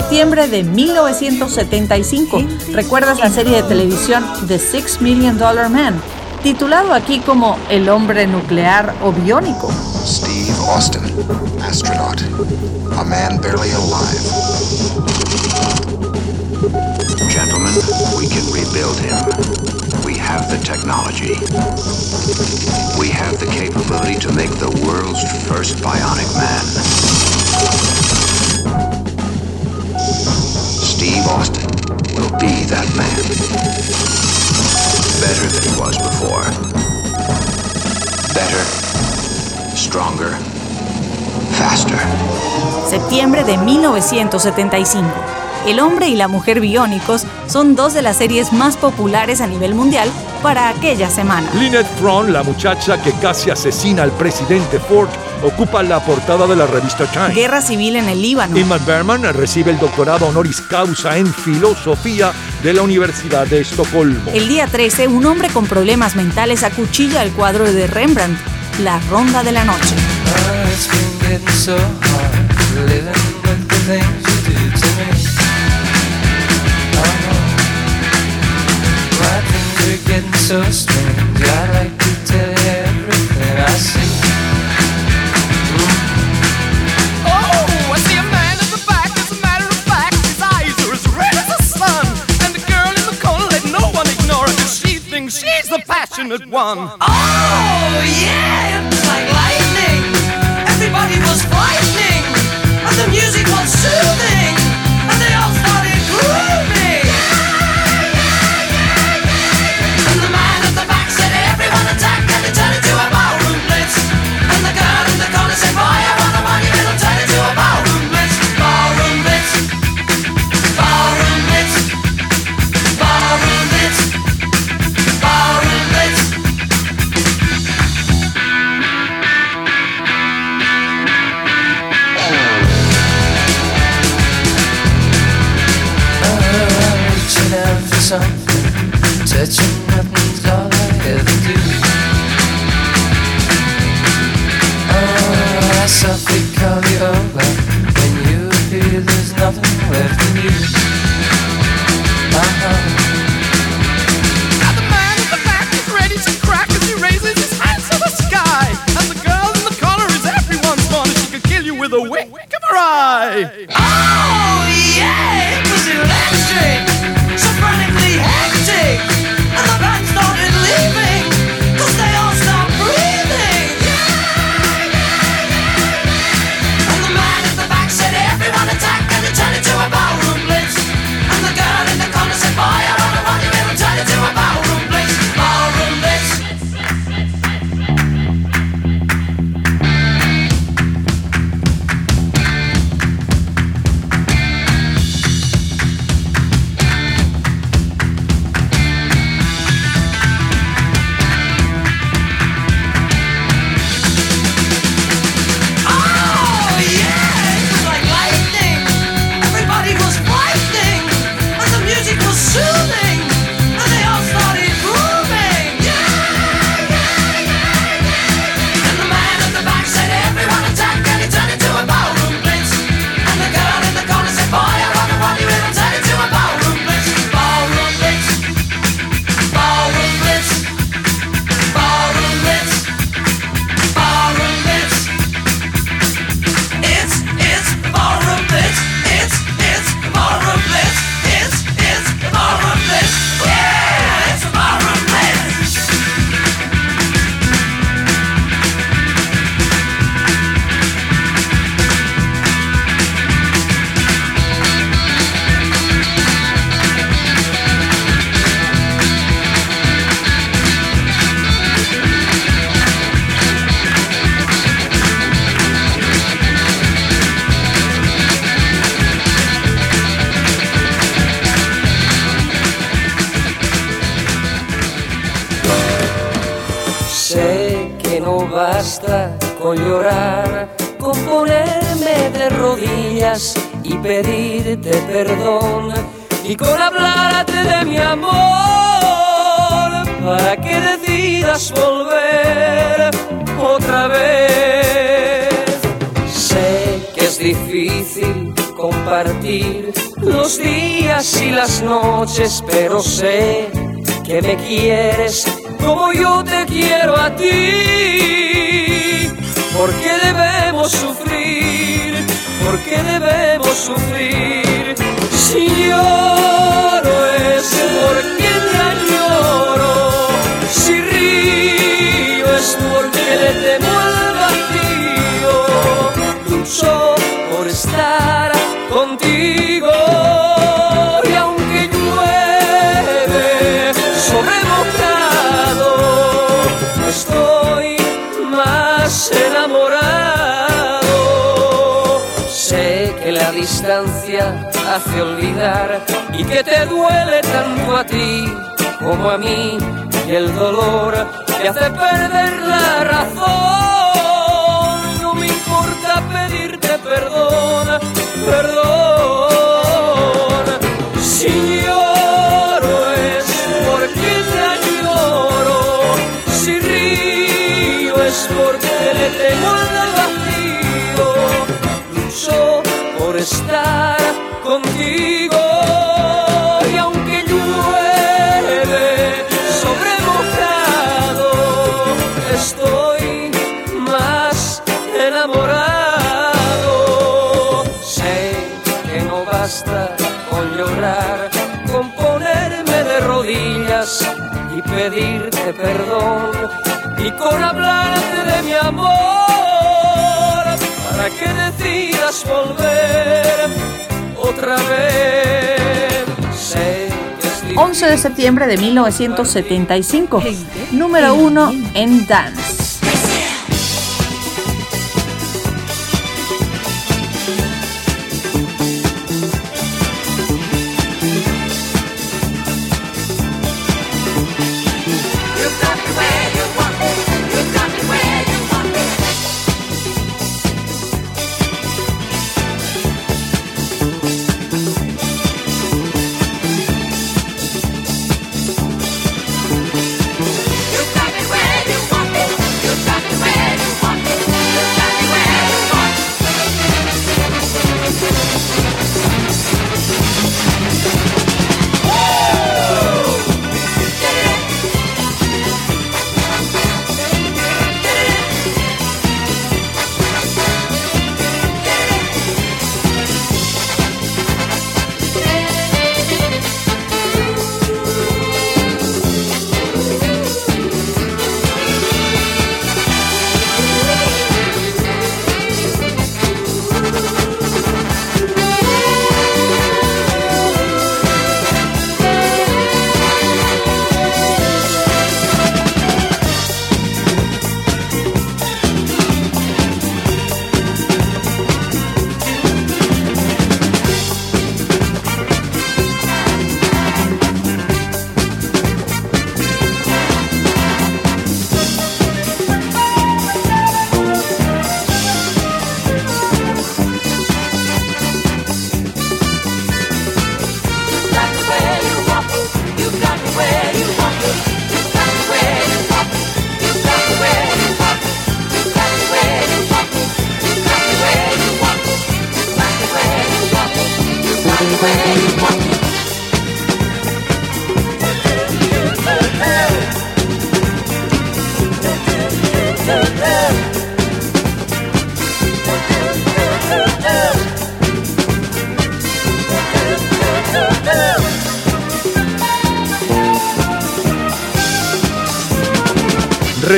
Septiembre de 1975. ¿Recuerdas la serie de televisión The Six Million Dollar Man? Titulado aquí como El hombre nuclear o biónico. Steve Austin, astronaut. A man barely alive. Gentlemen, we can rebuild him. We have the technology. We have the capability to make the world's first bionic man. Septiembre de 1975. El hombre y la mujer biónicos son dos de las series más populares a nivel mundial para aquella semana. Lynette Brown, la muchacha que casi asesina al presidente Ford, ocupa la portada de la revista Time. Guerra civil en el Líbano. Ingmar Berman recibe el doctorado honoris causa en filosofía de la Universidad de Estocolmo. El día 13, un hombre con problemas mentales acuchilla el cuadro de Rembrandt, La Ronda de la Noche. fortunate one. Oh, yeah! It was like lightning. Everybody was frightening. And the music was soothing. perdón y con hablarte de mi amor para que decidas volver otra vez. Sé que es difícil compartir los días y las noches, pero sé que me quieres como yo te quiero a ti. ¿Por qué debemos sufrir? ¿Por qué debemos sufrir? Si lloro es porque la lloro, si río es porque le temo. Hace olvidar y que te duele tanto a ti como a mí y el dolor te hace perder la razón. No me importa pedirte perdón, perdón. Perdón y con hablarte de mi amor para que decidas volver otra vez. Sé que es 11 de septiembre de 1975, número uno en Dance.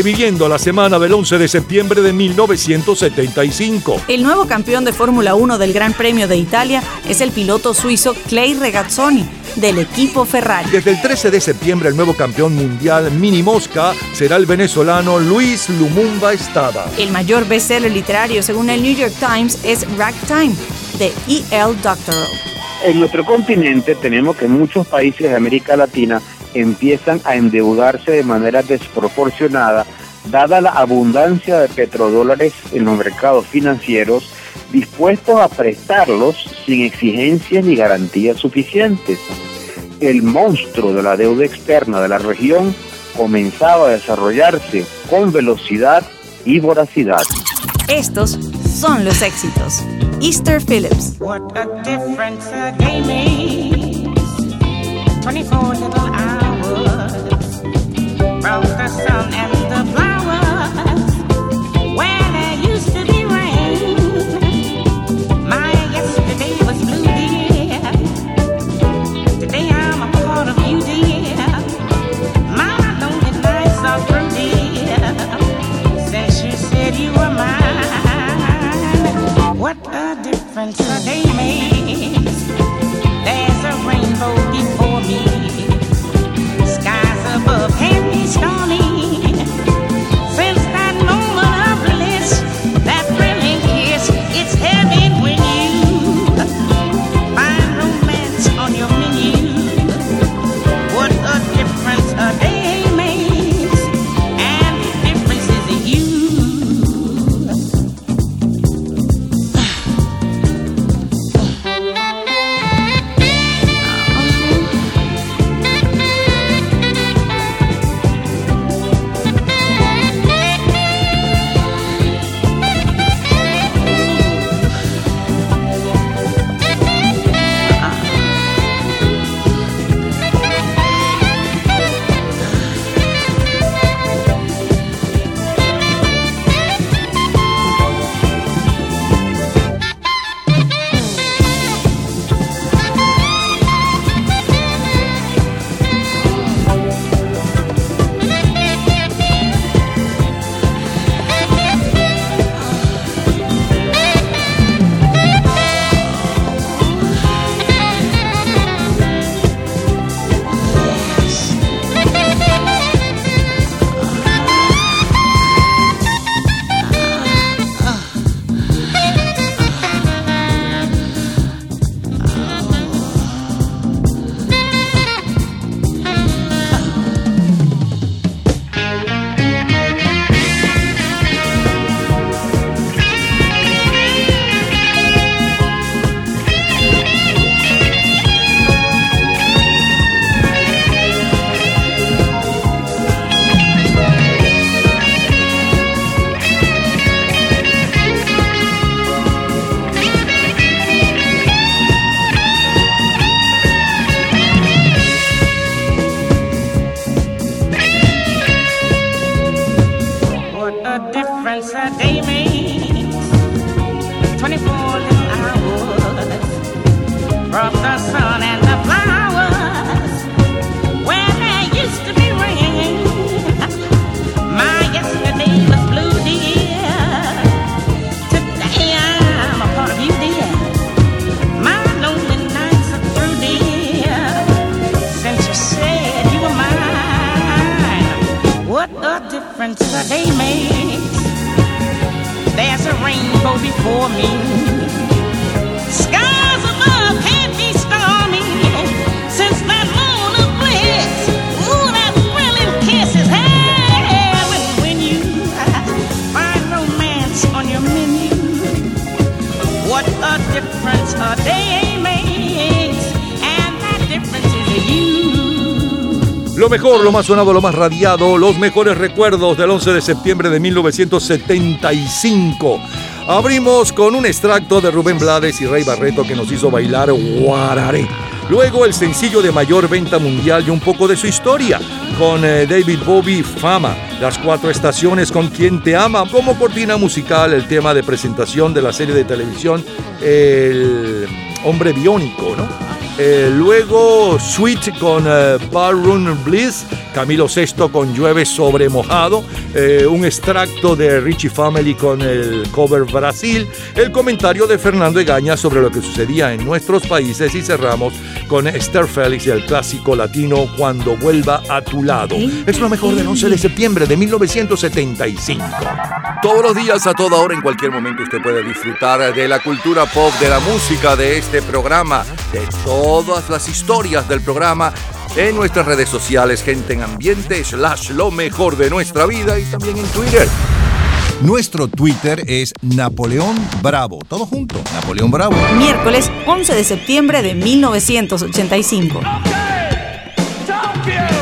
Reviviendo la semana del 11 de septiembre de 1975. El nuevo campeón de Fórmula 1 del Gran Premio de Italia es el piloto suizo Clay Regazzoni del equipo Ferrari. Desde el 13 de septiembre el nuevo campeón mundial Mini Mosca será el venezolano Luis Lumumba Estada. El mayor bestseller literario según el New York Times es Ragtime de E.L. Doctorow. En nuestro continente tenemos que muchos países de América Latina empiezan a endeudarse de manera desproporcionada, dada la abundancia de petrodólares en los mercados financieros, dispuestos a prestarlos sin exigencias ni garantías suficientes. El monstruo de la deuda externa de la región comenzaba a desarrollarse con velocidad y voracidad. Estos son los éxitos. Easter Phillips. What a difference a day makes. 24 little hours from the sun and the flowers. Lo más sonado, lo más radiado, los mejores recuerdos del 11 de septiembre de 1975. Abrimos con un extracto de Rubén Blades y Rey Barreto que nos hizo bailar Guararé. Luego el sencillo de mayor venta mundial y un poco de su historia, con eh, David Bowie Fama, las cuatro estaciones con Quien Te Ama, como cortina musical el tema de presentación de la serie de televisión El Hombre Biónico, ¿no? Eh, luego Sweet con eh, Ballroom Bliss, Camilo VI con Llueve sobre mojado, eh, un extracto de Richie Family con el cover Brasil, el comentario de Fernando Egaña sobre lo que sucedía en nuestros países y cerramos con Esther Félix y el clásico latino Cuando vuelva a tu lado. Es lo mejor del 11 de septiembre de 1975. Todos los días, a toda hora, en cualquier momento, usted puede disfrutar de la cultura pop, de la música, de este programa, de todas las historias del programa en nuestras redes sociales, gente en ambiente, slash lo mejor de nuestra vida y también en Twitter. Nuestro Twitter es Napoleón Bravo. Todo junto, Napoleón Bravo. Miércoles 11 de septiembre de 1985. Calling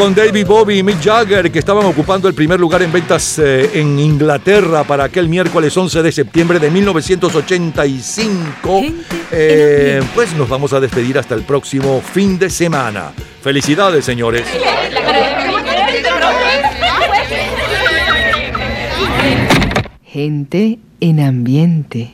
con David Bowie y Mick Jagger, que estaban ocupando el primer lugar en ventas eh, en Inglaterra para aquel miércoles 11 de septiembre de 1985, eh, pues nos vamos a despedir hasta el próximo fin de semana. Felicidades, señores. Gente en ambiente.